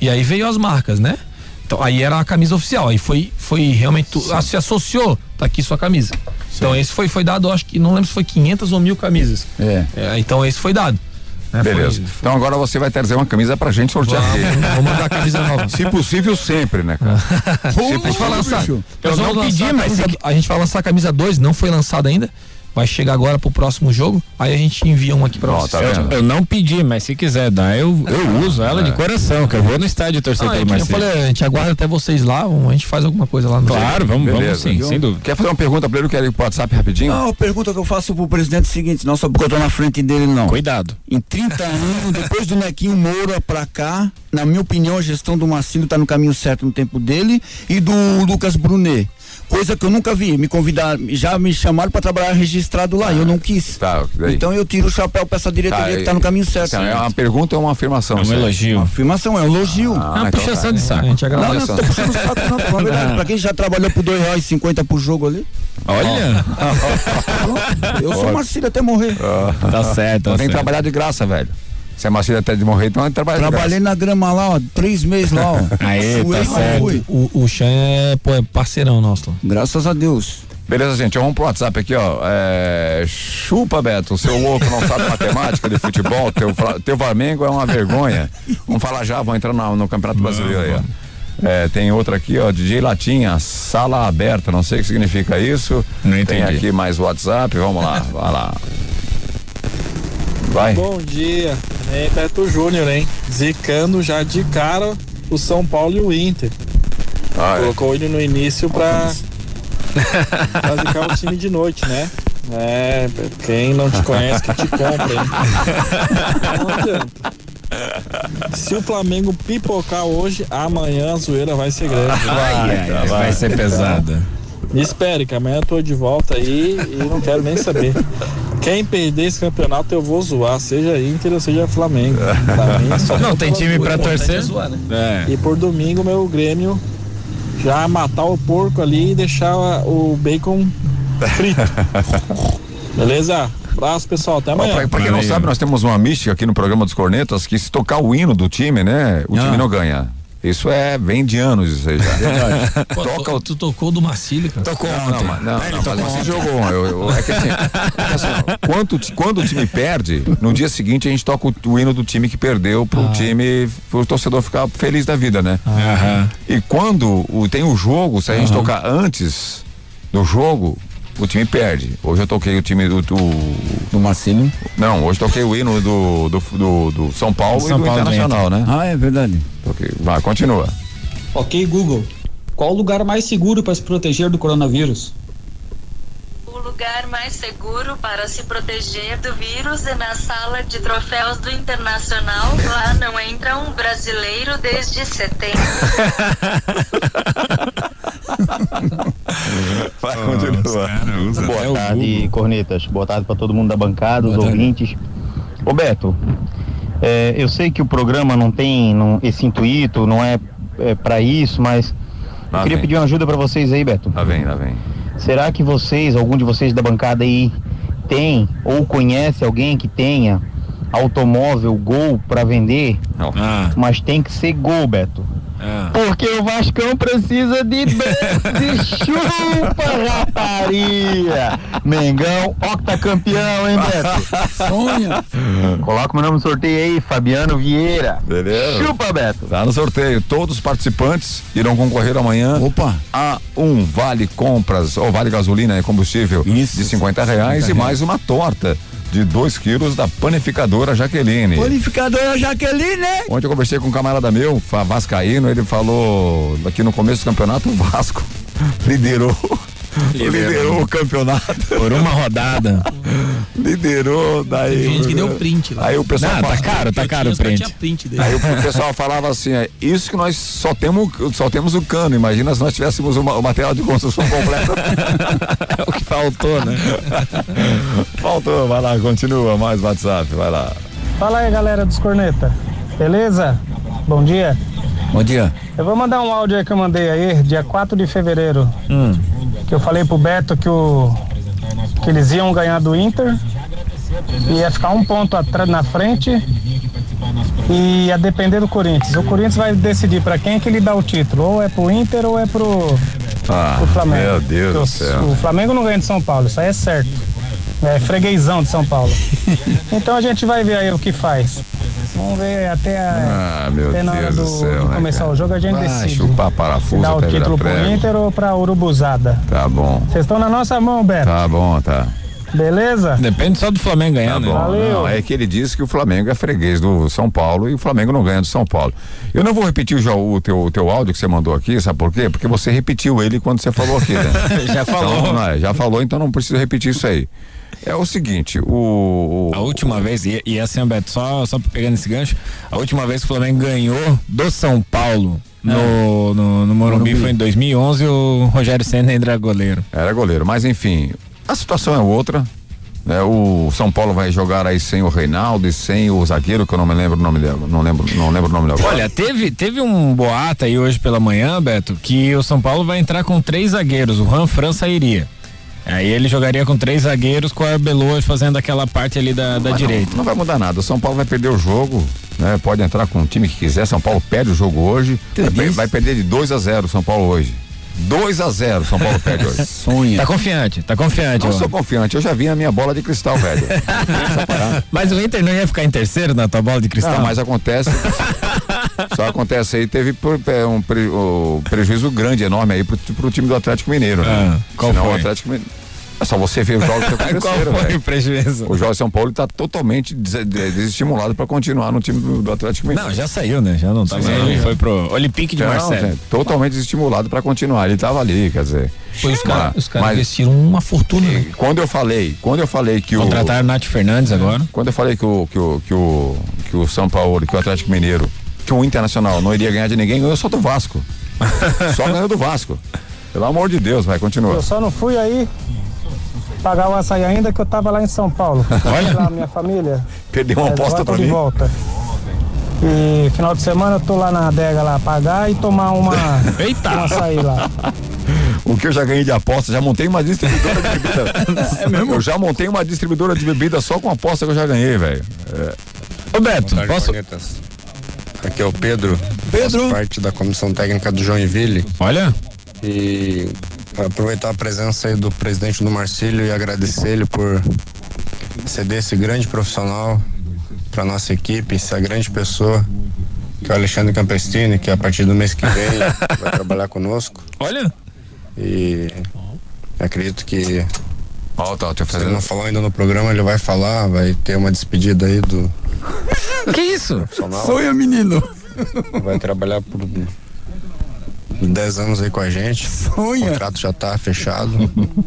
E aí veio as marcas, né? Então, aí era a camisa oficial. Aí foi, foi realmente. Ah, se associou, tá aqui sua camisa. Então esse foi, foi dado, acho que não lembro se foi 500 ou mil camisas. É. é então esse foi dado. Né? Beleza. Foi, então agora você vai trazer uma camisa pra gente sortear vamos. Vamos mandar a *laughs* camisa nova. Se possível, sempre, né, cara? *laughs* Se a gente vai lançar. Eu não pedi, mas a gente vai lançar a camisa 2, não foi lançada ainda vai chegar agora pro próximo jogo, aí a gente envia um aqui pra você. Tá eu, eu, não pedi, mas se quiser dar, eu, eu uso ela é. de coração, que eu vou no estádio torcer ah, pelo Marcelo. Eu falei, a gente aguarda até vocês lá, a gente faz alguma coisa lá no Claro, vamos, Beleza. vamos sim, sem dúvida. Quer fazer uma pergunta pra ele, quer ir pro WhatsApp rapidinho? Não, a pergunta que eu faço pro presidente é o seguinte, não só porque eu tô na frente dele, não. Cuidado. Em 30 anos, depois do Nequinho Moura pra cá, na minha opinião, a gestão do Marcelo tá no caminho certo no tempo dele e do Lucas Brunet coisa que eu nunca vi. Me convidaram, já me chamaram para trabalhar registrado lá, ah, eu não quis. Tá, então eu tiro o chapéu para essa diretoria tá, que está no caminho certo. Então, é uma pergunta ou uma afirmação? É um elogio. Uma afirmação, é um elogio. Ah, é uma então puxação tá. de saco. A gente agradece. Não, não, tô puxando saco, não. Verdade, pra quem já trabalhou por dois reais e cinquenta por jogo ali. Olha! eu sou Marcílio até morrer. Tá certo. Tá tem que trabalhar de graça, velho. Se a Marcília até de morrer, então é trabalho Trabalhei na grama lá, ó, três meses lá, ó. *laughs* Aí, tá certo. O, o Chan é, pô, é parceirão nosso lá. Graças a Deus. Beleza, gente, vamos pro WhatsApp aqui, ó. É, chupa, Beto, seu louco não sabe matemática de futebol, teu, teu Flamengo é uma vergonha. Vamos falar já, vamos entrar no, no Campeonato Brasileiro aí, ó. É, tem outra aqui, ó, DJ Latinha, sala aberta, não sei o que significa isso. Não entendi. Tem aqui mais WhatsApp, vamos lá, vai lá. Vai. Bom dia, é Beto Júnior, hein? Zicando já de cara o São Paulo e o Inter. Ah, é. Colocou ele no início pra, pra zicar *laughs* o time de noite, né? É, quem não te conhece que te compra, hein? Não adianta. Se o Flamengo pipocar hoje, amanhã a zoeira vai ser grande. Vai, vai, vai ser pesada. Me espere, que amanhã eu tô de volta aí e não quero nem saber. Quem perder esse campeonato eu vou zoar, seja Inter ou seja Flamengo. Pra mim, *laughs* só Não tem time pra torcer? zoar, né? É. E por domingo, meu Grêmio já matar o porco ali e deixar o bacon frito. *laughs* Beleza? Abraço, pessoal. Até amanhã. Pra, pra quem não sabe, nós temos uma mística aqui no programa dos Cornetas que se tocar o hino do time, né? O time Ah. não ganha. Isso é, vem de anos isso aí já. *laughs* Pô, Toca o tu, tu tocou do Marcílio, cara. Tocou Não, não, ontem. mas, não, Ah, ele não, tocou mas jogou. Eu, eu- é que assim, é assim, ó, quando, o ti- quando o time perde, no dia seguinte a gente toca o, o hino do time que perdeu pro time, pro torcedor ficar feliz da vida, né? Aham. E quando o- tem o jogo, se a gente tocar antes do jogo, o time perde. Hoje eu toquei o time do. do- Do Marcílio. não, hoje toquei o hino do, do, do, do São Paulo São e do Paulo Internacional, né? Ah, é verdade. Toquei. Vai, continua. Ok, Google. Qual o lugar mais seguro para se proteger do coronavírus? O lugar mais seguro para se proteger do vírus é na sala de troféus do Internacional. Lá não entra um brasileiro desde setembro. *laughs* Vai, continua. Boa tarde, cornetas. Boa tarde para todo mundo da bancada, os Boa tarde. ouvintes. Ô Beto, é, eu sei que o programa não tem não- esse intuito, não é, é para isso, mas eu Lá queria vem. pedir uma ajuda para vocês aí, Beto. Lá vem, lá vem. Será que vocês, algum de vocês da bancada aí, tem ou conhece alguém que tenha automóvel Gol para vender? Não. Ah, Mas tem que ser Gol, Beto. Ah. Porque o Vascão precisa de *laughs* de chupa, rapariga. Mengão, octacampeão, hein, Beto? Sonha. Coloca meu nome no sorteio aí, Fabiano Vieira. Beleza? Chupa, Beto. Tá no sorteio. Todos os participantes irão concorrer amanhã Opa. a um vale compras ou vale gasolina e combustível Isso. de 50 reais 50 e mais uma torta de 2 quilos da panificadora Jaqueline. Panificadora Jaqueline, né? Ontem eu conversei com um camarada meu, vascaíno, ele falou que no começo do campeonato o Vasco *laughs* liderou. Liderou, o campeonato. Por uma rodada. liderou, daí. Teve gente que deu print lá. Aí o pessoal Não, tá fala- caro, tá caro o print. tinha print dele. Aí o pessoal falava assim, é, isso que nós só temos, só temos o cano, imagina se nós tivéssemos uma- o material de construção completo. *laughs* É o que faltou, né? Faltou, vai lá, continua, mais WhatsApp, vai lá. Fala aí, galera dos Corneta. Beleza? Bom dia. Bom dia. Eu vou mandar um áudio aí que eu mandei aí, dia 4 de fevereiro. Hum. Que eu falei pro Beto que, o, que eles iam ganhar do Inter. Ia ficar um ponto atrás na frente. E ia depender do Corinthians. O Corinthians vai decidir pra quem que ele dá o título. Ou é pro Inter ou é pro, Ah, pro Flamengo. meu Deus do céu. O, o Flamengo não ganha de São Paulo, isso aí é certo. É freguesão de São Paulo. *laughs* então a gente vai ver aí o que faz. Vamos ver até, a, Ah, meu até na hora Deus do, do céu, de né, começar cara? o jogo a gente Vai decide. chupar parafuso dá o título pro prego. Inter ou pra Urubuzada. Tá bom, Vocês estão na nossa mão, Beto. tá bom, tá. Beleza? Depende só do Flamengo ganhar, Tá né? Valeu. Não, é que ele disse que o Flamengo é freguês do São Paulo e o Flamengo não ganha do São Paulo. Eu não vou repetir o, o teu, o teu áudio que você mandou aqui, sabe por quê? Porque você repetiu ele quando você falou aqui, né? *laughs* Já falou. Então, não é, já falou, então não preciso repetir isso aí. É o seguinte, o. A última vez, e, e assim, Beto, só, só pegando esse gancho, a última vez que o Flamengo ganhou do São Paulo no, no, no Morumbi, foi em 2011 o Rogério Senna ainda era goleiro. Era goleiro, mas enfim, a situação é outra. Né? O São Paulo vai jogar aí sem o Reinaldo e sem o zagueiro, que eu não me lembro o nome dele. Não lembro, não lembro o nome dele. Olha, teve, teve um boato aí hoje pela manhã, Beto, que o São Paulo vai entrar com três zagueiros, o Ran França iria. Aí ele jogaria com três zagueiros com o Arbeloa fazendo aquela parte ali da, da direita. Não, não vai mudar nada. O São Paulo vai perder o jogo, né? Pode entrar com o time que quiser. São Paulo perde o jogo hoje. Vai, vai perder de 2 a 0 São Paulo hoje. 2 a 0 São Paulo perde hoje. *laughs* Sonha. Tá confiante, tá confiante. Ó. sou confiante, eu já vi a minha bola de cristal, velho. *laughs* Mas o Inter não ia ficar em terceiro na tua bola de cristal? Não, mas acontece. *laughs* Só acontece aí, teve é, um prejuízo grande, enorme aí pro, pro time do Atlético Mineiro. né? Ah, qual Senão foi? o Atlético Mineiro. É só você ver os jogos que *laughs* Qual aconteceram, foi velho. o prejuízo? O Jorge São Paulo está totalmente des- de- desestimulado para continuar no time do, do Atlético Mineiro. Não, já saiu, né? Já não tá mais. Sim, Ele foi pro Olympique de Não, gente, totalmente desestimulado para continuar. Ele estava ali, quer dizer. Pois os caras mas- investiram uma fortuna, né? Quando eu falei, quando eu falei que o Contrataram Nath Fernandes agora. Quando eu falei que o que o que o, que o São Paulo, que o Atlético Mineiro, que o Internacional não iria ganhar de ninguém, ganhou só do Vasco. *laughs* só ganhou do Vasco. Pelo amor de Deus, vai, continua. Eu só não fui aí pagar o açaí ainda que eu tava lá em São Paulo. *laughs* Olha. Lá, minha família. Perdeu uma Mas aposta pra de mim. volta. E final de semana eu tô lá na adega lá pagar e tomar uma *laughs* Eita. um açaí lá. O que eu já ganhei de aposta, já montei uma distribuidora de bebida. *laughs* é mesmo? Eu já montei uma distribuidora de bebida só com aposta que eu já ganhei, velho. É. Ô Beto, posso. Cornetas. Aqui é o Pedro. Pedro. Faço parte da comissão técnica do Joinville. Olha. E aproveitar a presença aí do presidente do Marcílio e agradecer ele por ceder esse grande profissional para nossa equipe, essa grande pessoa, que é o Alexandre Campestini, que a partir do mês que vem *laughs* vai trabalhar conosco. Olha. E acredito que Ó, tá, se ele não falou ainda no programa, ele vai falar, vai ter uma despedida aí do Que isso? Sonha, menino. Vai trabalhar por 10 anos aí com a gente. O Sonha. contrato já tá fechado.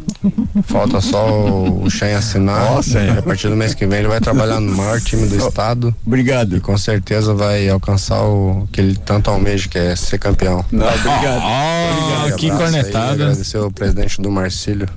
*laughs* Falta só o, o Shen assinar. Nossa, e a partir do mês que vem ele vai trabalhar no maior time do estado. Obrigado. E com certeza vai alcançar o que ele tanto almeja, que é ser campeão. Não, obrigado. Ó, Grande que cornetada. Agradecer ao presidente do Marcílio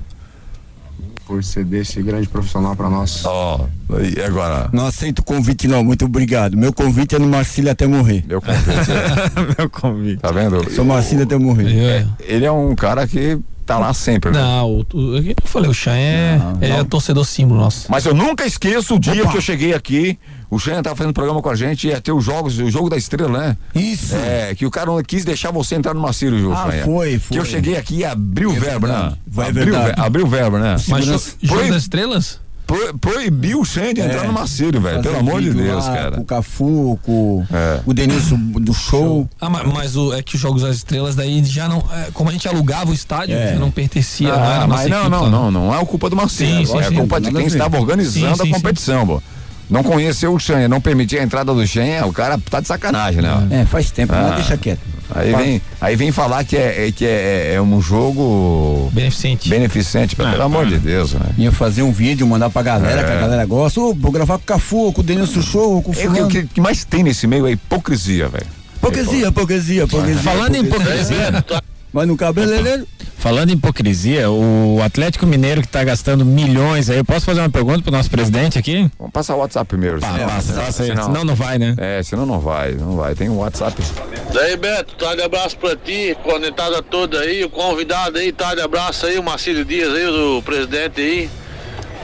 por ceder esse grande profissional para nós. Ó, e agora? Não aceito o convite, não. Muito obrigado. Meu convite é no Marcílio até morrer. Meu convite. *laughs* Meu convite. tá vendo? Sou Marcílio até morrer. É. Ele é um cara que tá lá sempre. né? Não, o, o, eu falei, o Chan é, é torcedor símbolo nosso. Mas eu nunca esqueço o dia que eu cheguei aqui, o Xan tava fazendo programa com a gente, ia ter os jogos, o jogo da estrela, né? Isso. É, que o cara não quis deixar você entrar no Macírio, Ah, Xan. foi, foi. Que eu cheguei aqui e abri o verbo, né? Vai, abriu, abriu o verbo, né? Mas jo- jogo das estrelas? Pro- proibiu o Xan de entrar É. no Macírio, velho. Pelo amor de Deus, lá cara. Com o Cafu, com É. o Denilson do show. Ah, ma- mas, o, é que os Jogos das Estrelas daí já não. é, como a gente alugava o estádio, É. já não pertencia. não Ah, nossa mas não, equipe, não, tá? não, não é culpa do Marcelo. Sim, sim, é sim, culpa de nada quem estava organizando Sim, sim, a competição, pô. Não conheceu o Xan, não permitia a entrada do Xan, o cara tá de sacanagem, né? É, faz tempo, Ah. mas deixa quieto. Aí vem, aí vem falar que é, é- que é, é um jogo Beneficente. beneficente, pelo Ah, amor ah. de Deus, né? Ia fazer um vídeo, mandar pra galera, É. que a galera gosta. Ô, vou gravar com o Cafu, com o Denilson Show, com o É, o que- fulano. o que, que mais tem nesse meio é hipocrisia, velho. Hipocrisia, hipocrisia, hipocrisia. Falando em hipocrisia, Vai no cabeleireiro. falando em hipocrisia, o Atlético Mineiro que tá gastando milhões aí, eu posso fazer uma pergunta pro nosso presidente aqui? Vamos passar o WhatsApp primeiro. Passa, senão- passa aí, senão- senão não vai, né? É, senão não vai, não vai. Tem um WhatsApp. Daí, Beto, tarde abraço pra ti, conectada toda aí, o convidado aí, tarde abraço aí, o Marcílio Dias aí, o presidente aí.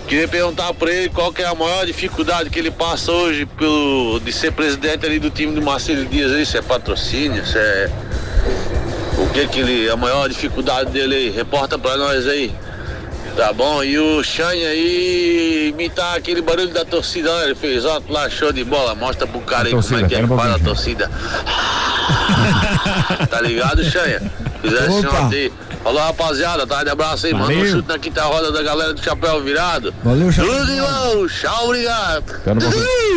Queria perguntar pra ele qual que é a maior dificuldade que ele passa hoje pelo, de ser presidente ali do time do Marcílio Dias aí, se é patrocínio, se é. O que que ele. a maior dificuldade dele aí? Reporta pra nós aí. Tá bom? E o Shane aí imitar aquele barulho da torcida, né? Ele fez, ó, lá show de bola, mostra pro cara aí como torcida, é que é que faz a torcida. *laughs* tá ligado, Xanha? *laughs* Fizesse ontem. Falou, rapaziada, tá de abraço aí, manda um Valeu. chute na quinta roda da galera do Chapéu Virado. Valeu, Chapéu Tudo bom, tchau, obrigado.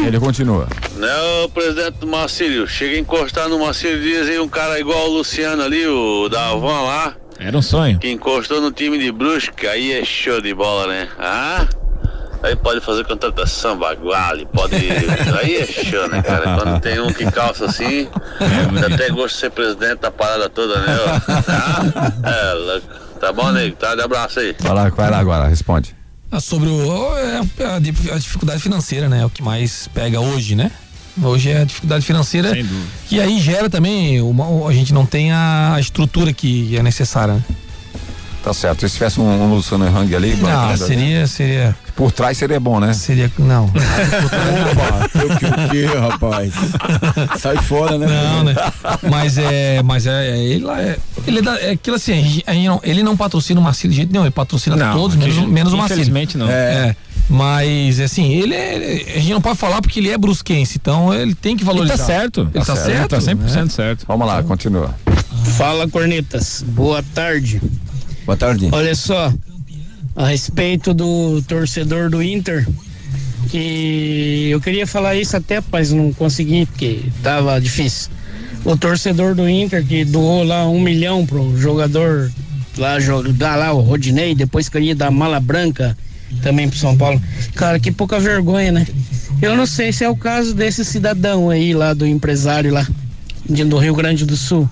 Ele continua. Né, o presidente do Marcílio, chega a encostar no Marcílio Dias aí um cara igual o Luciano ali, o da Avan lá, Era um sonho. que encostou no time de Brusque, aí é show de bola, né? Ah? Aí pode fazer contratação, baguale, pode. Aí é show, né, cara? Quando tem um que calça assim, dá até gosto de ser presidente da parada toda, né? Ah? É, louco. Tá bom, nego? Tá, de abraço aí. Vai lá, vai lá agora, responde. Ah, sobre o, é a, a a dificuldade financeira, né? É o que mais pega hoje, né? Hoje é a dificuldade financeira. Sem dúvida. E aí gera também, uma, a gente não tem a estrutura que é necessária. né? Tá certo. Se tivesse um, um Luciano Hang ali, Não, seria, seria, por trás seria bom, né? seria, não. Opa, eu que o quê, rapaz? Sai fora, né? Não, né? Mas é, mas é, é- ele lá é, ele é, da- é aquilo assim, a gente- a gente não- ele não patrocina o Marcílio de jeito nenhum, ele patrocina Não, todos, menos, menos o Marcílio. infelizmente não. É. Mas, assim, ele é. A gente não pode falar porque ele é brusquense, então ele tem que valorizar. Ele tá certo. Ele tá, certo? Tá 100% né? certo. Vamos lá, continua. Fala, cornetas. Boa tarde. Boa tarde. Olha só, a respeito do torcedor do Inter, que eu queria falar isso até, mas não consegui, porque tava difícil. O torcedor do Inter que doou lá um milhão pro jogador lá jogar lá o Rodinei, depois queria dar mala branca também pro São Paulo. Cara, que pouca vergonha, né? Eu não sei se é o caso desse cidadão aí lá do empresário lá de, do Rio Grande do Sul.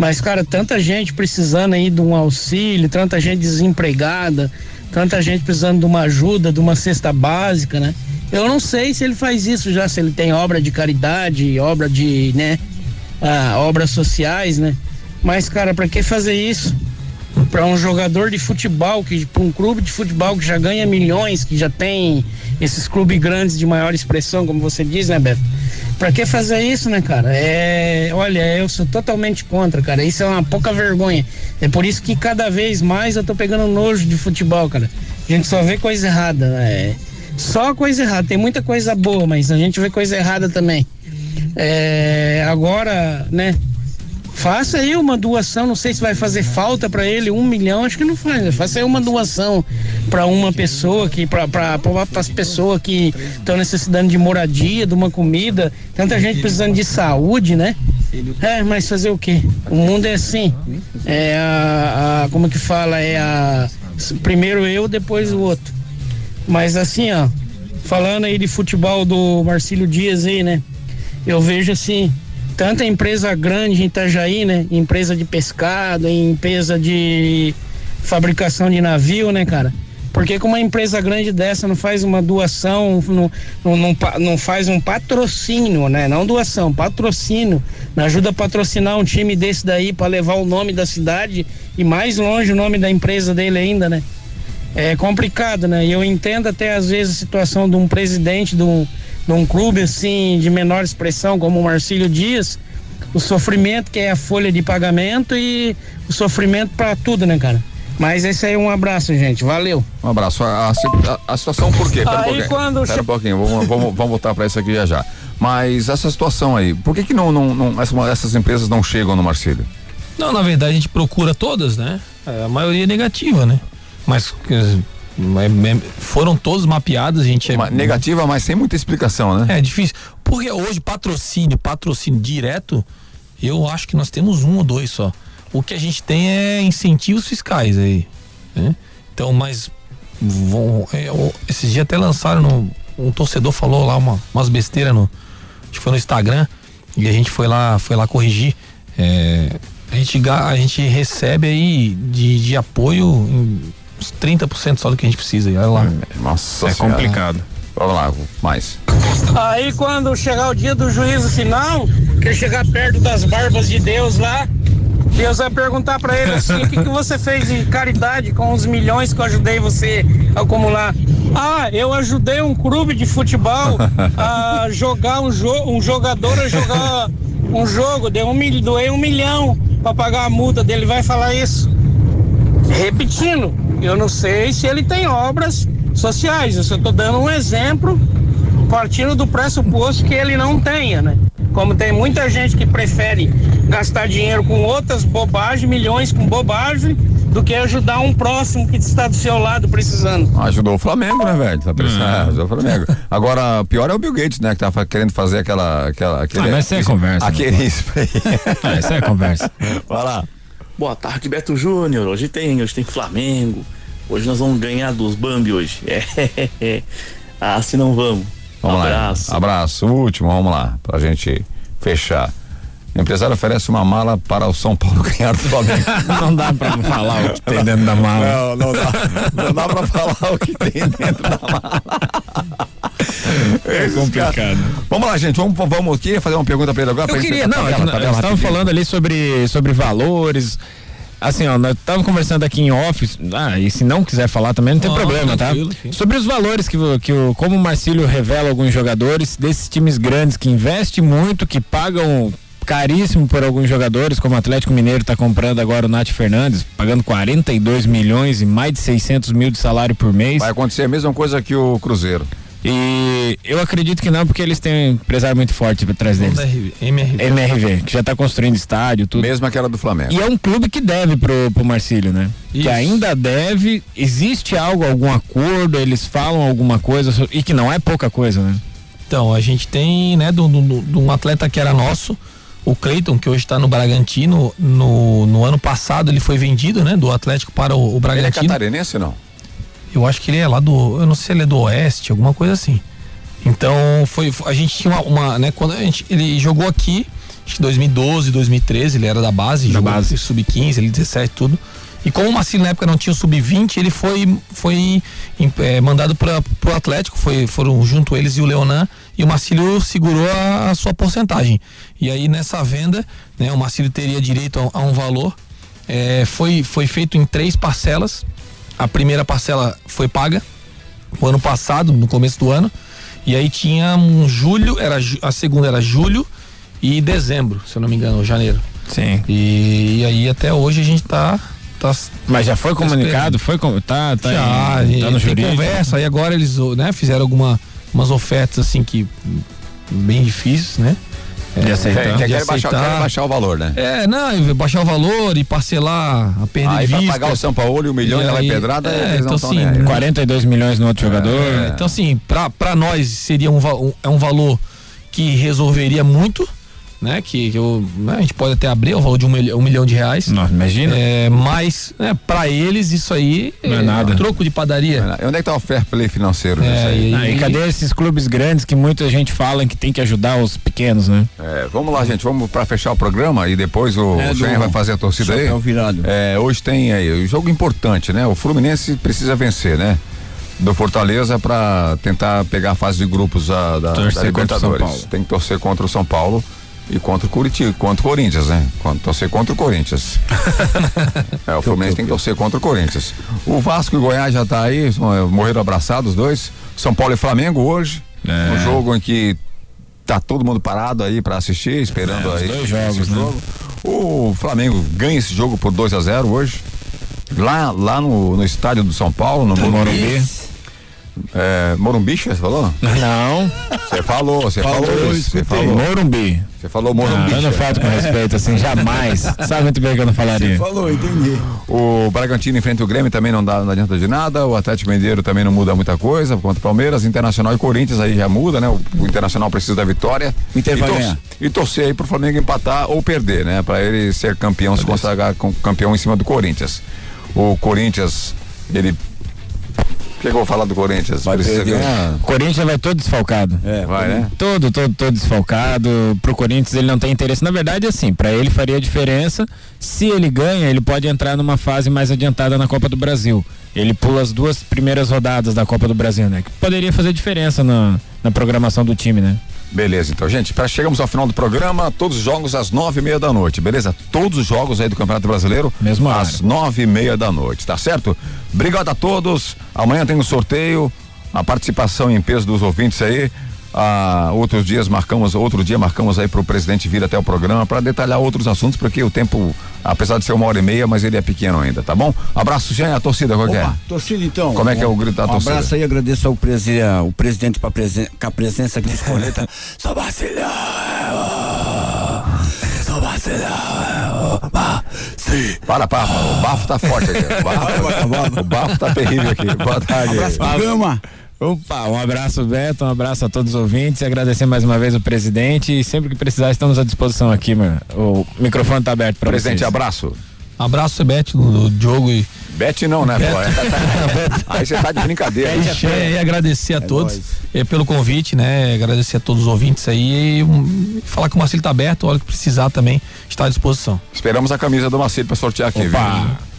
Mas, cara, tanta gente precisando aí de um auxílio, tanta gente desempregada, tanta gente precisando de uma ajuda, de uma cesta básica, né? Eu não sei se ele faz isso já, se ele tem obra de caridade, obra de, né, ah, obras sociais, né? Mas, cara, para que fazer isso? Para um jogador de futebol, que para um clube de futebol que já ganha milhões, que já tem esses clubes grandes de maior expressão, como você diz, né, Beto? Pra que fazer isso, né, cara? É, olha, eu sou totalmente contra, cara. Isso é uma pouca vergonha. É por isso que cada vez mais eu tô pegando nojo de futebol, cara. A gente só vê coisa errada, né? Só coisa errada. Tem muita coisa boa, mas a gente vê coisa errada também. É, agora, né? Faça aí uma doação, não sei se vai fazer falta para ele um milhão, acho que não faz. Faça aí uma doação para uma pessoa que para as pessoas que estão necessitando de moradia, de uma comida, tanta gente precisando de saúde, né? É, mas fazer o quê? O mundo é assim. É a, a como que fala? É a primeiro eu, depois o outro. Mas assim, ó, falando aí de futebol do Marcílio Dias aí, né? Eu vejo assim, tanta empresa grande em Itajaí, né? Empresa de pescado, empresa de fabricação de navio, né, cara? Por que, uma empresa grande dessa não faz uma doação, não, não, não, não faz um patrocínio, né? Não doação, patrocínio. Não ajuda a patrocinar um time desse daí para levar o nome da cidade e mais longe o nome da empresa dele ainda, né? É complicado, né? E eu entendo até às vezes a situação de um presidente de um, de um clube assim de menor expressão como o Marcílio Dias, o sofrimento que é a folha de pagamento e o sofrimento para tudo, né, cara? Mas esse aí é um abraço, gente. Valeu. Um abraço. A, a, a situação por quê? Pera um Aí pouquinho. quando Pera um pouquinho, vamos, vamos, vamos voltar para isso aqui já já. Mas essa situação aí, por que que não, não, não- essa- essas empresas não chegam no Marcílio? Não, na verdade a gente procura todas, né? É, A maioria é negativa, né? Mas foram todos mapeados, a gente é. Negativa, mas sem muita explicação, né? É difícil. Porque hoje patrocínio, patrocínio direto, eu acho que nós temos um ou dois só. O que a gente tem é incentivos fiscais aí. né? Então, mas vão, é, o- esses dias até lançaram no, um torcedor falou lá uma, umas besteiras no acho que foi no Instagram e a gente foi lá foi lá corrigir. É, a gente a gente recebe aí de, de apoio em 30% só do que a gente precisa. aí, Olha lá. Nossa É Senhora. complicado. Vamos lá, mais. Aí quando chegar o dia do juízo final, que ele chegar perto das barbas de Deus lá, Deus vai perguntar pra ele assim: o que, que você fez em caridade com os milhões que eu ajudei você a acumular? Ah, eu ajudei um clube de futebol a jogar um, jo um jogador a jogar um jogo, deu um mil, doei um milhão pra pagar a multa dele. Vai falar isso? Repetindo, eu não sei se ele tem obras sociais. Eu só tô dando um exemplo partindo do pressuposto que ele não tenha, né? Como tem muita gente que prefere gastar dinheiro com outras bobagens, milhões com bobagem, do que ajudar um próximo que está do seu lado precisando. Ajudou o Flamengo, né, velho? Tá pensando, ah, ajudou o Flamengo. Agora, pior é o Bill Gates, né? Que tá querendo fazer aquela. aquela aquele, Ah, mas isso é conversa, Aquele né? spray. Ah, isso é conversa. *laughs* Vai lá. Boa tarde, Beto Júnior. Hoje tem, hoje tem Flamengo. Hoje nós vamos ganhar dos Bambi hoje. *laughs* É. Ah, se não vamos. Vamos Abraço. lá. Abraço. O último, vamos lá, pra gente fechar. O empresário oferece uma mala para o São Paulo *laughs* ganhar do Flamengo. Não dá pra falar o que tem dentro da mala. Não, não dá. Não dá pra falar o que tem dentro da mala. É complicado. Vamos lá, gente. Vamos, vamos queria fazer uma pergunta pra ele agora. Eu queria, gente- não, tabela, é tabela estávamos rapidinho. falando ali sobre, sobre valores. Assim, ó, nós estávamos conversando aqui em off, ah, e se não quiser falar também não tem Ah, problema, tá? Sobre os valores que, que o, como o Marcílio revela alguns jogadores desses times grandes que investem muito, que pagam caríssimo por alguns jogadores, como o Atlético Mineiro está comprando agora o Nath Fernandes, pagando 42 milhões e mais de 600 mil de salário por mês. Vai acontecer a mesma coisa que o Cruzeiro. E eu acredito que não, porque eles têm um empresário muito forte por trás deles. MRV. MRV, que já está construindo estádio, tudo. Mesmo aquela do Flamengo. E é um clube que deve pro, pro Marcílio, né? Isso. Que ainda deve. Existe algo, algum acordo, eles falam alguma coisa, e que não é pouca coisa, né? Então, a gente tem, né, de um atleta que era nosso, o Cleiton, que hoje está no Bragantino. No, no ano passado ele foi vendido, né, do Atlético para o, o Ele é Bragantino. catarinense não? Eu acho que ele é lá do. Eu não sei se ele é do Oeste, alguma coisa assim. Então, foi. A gente tinha uma. uma, né, quando a gente, ele jogou aqui, acho que 2012, 2013, ele era da base, Da base. sub-15, ele 17, tudo. E como o Marcelo na época não tinha o sub-20, ele foi, foi eh, mandado para o Atlético, foi, foram junto eles e o Leonan, e o Marcílio segurou a, a sua porcentagem. E aí nessa venda, né, o Marcílio teria direito a, a um valor. Eh, foi, foi feito em três parcelas. A primeira parcela foi paga o ano passado, no começo do ano. E aí tinha um julho, era a segunda era julho e dezembro, se eu não me engano, ou janeiro. Sim. E, e aí até hoje a gente tá. tá Mas já foi tá comunicado? Foi tá, tá, já, em- tá no tem jurídico? conversa, aí agora eles né, fizeram alguma, umas ofertas assim que bem difíceis, né? De aceitar. Quer, de quer baixar, aceitar. quer baixar o valor, né? É, não, baixar o valor e parcelar a perda Aí de pra vista. pagar o São Paulo e o milhão E ela é pedrada, é, então, assim, nem aí. 42 milhões no outro jogador. É, Então, assim, pra, pra nós seria um, um- é um valor que resolveria muito, né? Que, que eu, né, a gente pode até abrir o valor de um, milhão- um milhão de reais. Nossa, imagina. É, mas, né, pra eles, isso aí Não é nada. troco de padaria. E onde é que tá o fair play financeiro É, aí? e, Ah, e cadê esses clubes grandes que muita gente fala que tem que ajudar os pequenos, né? É, vamos lá, gente, vamos pra fechar o programa e depois o, É, o vai fazer a torcida aí. chapéu virado. É, hoje tem aí um jogo importante, né? O Fluminense precisa vencer, né? Do Fortaleza pra tentar pegar a fase de grupos da, da, da o Libertadores. Tem que torcer contra o São Paulo e contra o Curitiba, contra o Corinthians, né? Contra- torcer contra o Corinthians. *laughs* é, o Fluminense tem que torcer contra o Corinthians. O Vasco e o Goiás já tá aí, são- morreram abraçados os dois. São Paulo e Flamengo hoje. É. Um jogo em que tá todo mundo parado aí pra assistir, esperando É, os aí. dois jogos, né? jogo. O Flamengo ganha esse jogo por 2 a 0 hoje. Lá, lá no, no estádio do São Paulo, no Morumbi. É, Morumbi, você falou? Não. Você falou, você Falou, falou isso. Você falou. Morumbi. Você falou Não, Morumbi. eu não falto com respeito, assim, jamais. *laughs* Sabe muito bem que eu não falaria. Falou, entendi. O Bragantino enfrenta o Grêmio também não, dá, não adianta de nada. O Atlético Mineiro também não muda muita coisa contra o Palmeiras. Internacional e Corinthians aí já muda, né? O, o Internacional precisa da vitória. Inter e, ganhar. e torcer aí pro Flamengo empatar ou perder, né? Pra ele ser campeão, se consagrar com, campeão em cima do Corinthians. O Corinthians, ele. O que, que eu vou falar do Corinthians? Vai Precisa perder. ganhar. O Corinthians vai todo desfalcado. É, Vai, né? Todo, todo, todo desfalcado. Pro Corinthians ele não tem interesse. Na verdade, assim, pra ele faria diferença. Se ele ganha, ele pode entrar numa fase mais adiantada na Copa do Brasil. Ele pula as duas primeiras rodadas da Copa do Brasil, né? Que poderia fazer diferença na, na programação do time, né? Beleza, então, gente, pra, chegamos ao final do programa, todos os jogos às nove e meia da noite, beleza? Todos os jogos aí do Campeonato Brasileiro, Mesmo horário. às nove e meia da noite, tá certo? Obrigado a todos. Amanhã tem um sorteio, a participação em peso dos ouvintes aí. Ah, outros dias marcamos, outro dia marcamos aí pro presidente vir até o programa para detalhar outros assuntos, porque o tempo, apesar de ser uma hora e meia, mas ele é pequeno ainda, tá bom? Abraço, Jean, a torcida, qual é? Opa, torcida então. Como é que é o grito da um torcida? abraço aí, agradeço ao presi o presidente pra presen com a presença aqui nos coleta. Só vacilhão. Só vacilhão. Ah, Sim. Para, para, o bafo tá forte aqui. *laughs* O bafo, o bafo tá terrível aqui. Boa tarde. Abraço, programa. Opa, um abraço, Beto, um abraço a todos os ouvintes e agradecer mais uma vez o presidente. E sempre que precisar, estamos à disposição aqui, mano. O microfone tá aberto para vocês. Presidente, abraço. Abraço, Sebete, do, do Diogo e. Bete não, né, pô? *laughs* Aí você tá de brincadeira. E, é, e agradecer a todos eh, pelo convite, né? Agradecer a todos os ouvintes aí e um, falar que o Marcelo tá aberto, a hora que precisar também, está à disposição. Esperamos a camisa do Marcelo pra sortear aqui, Opa. viu?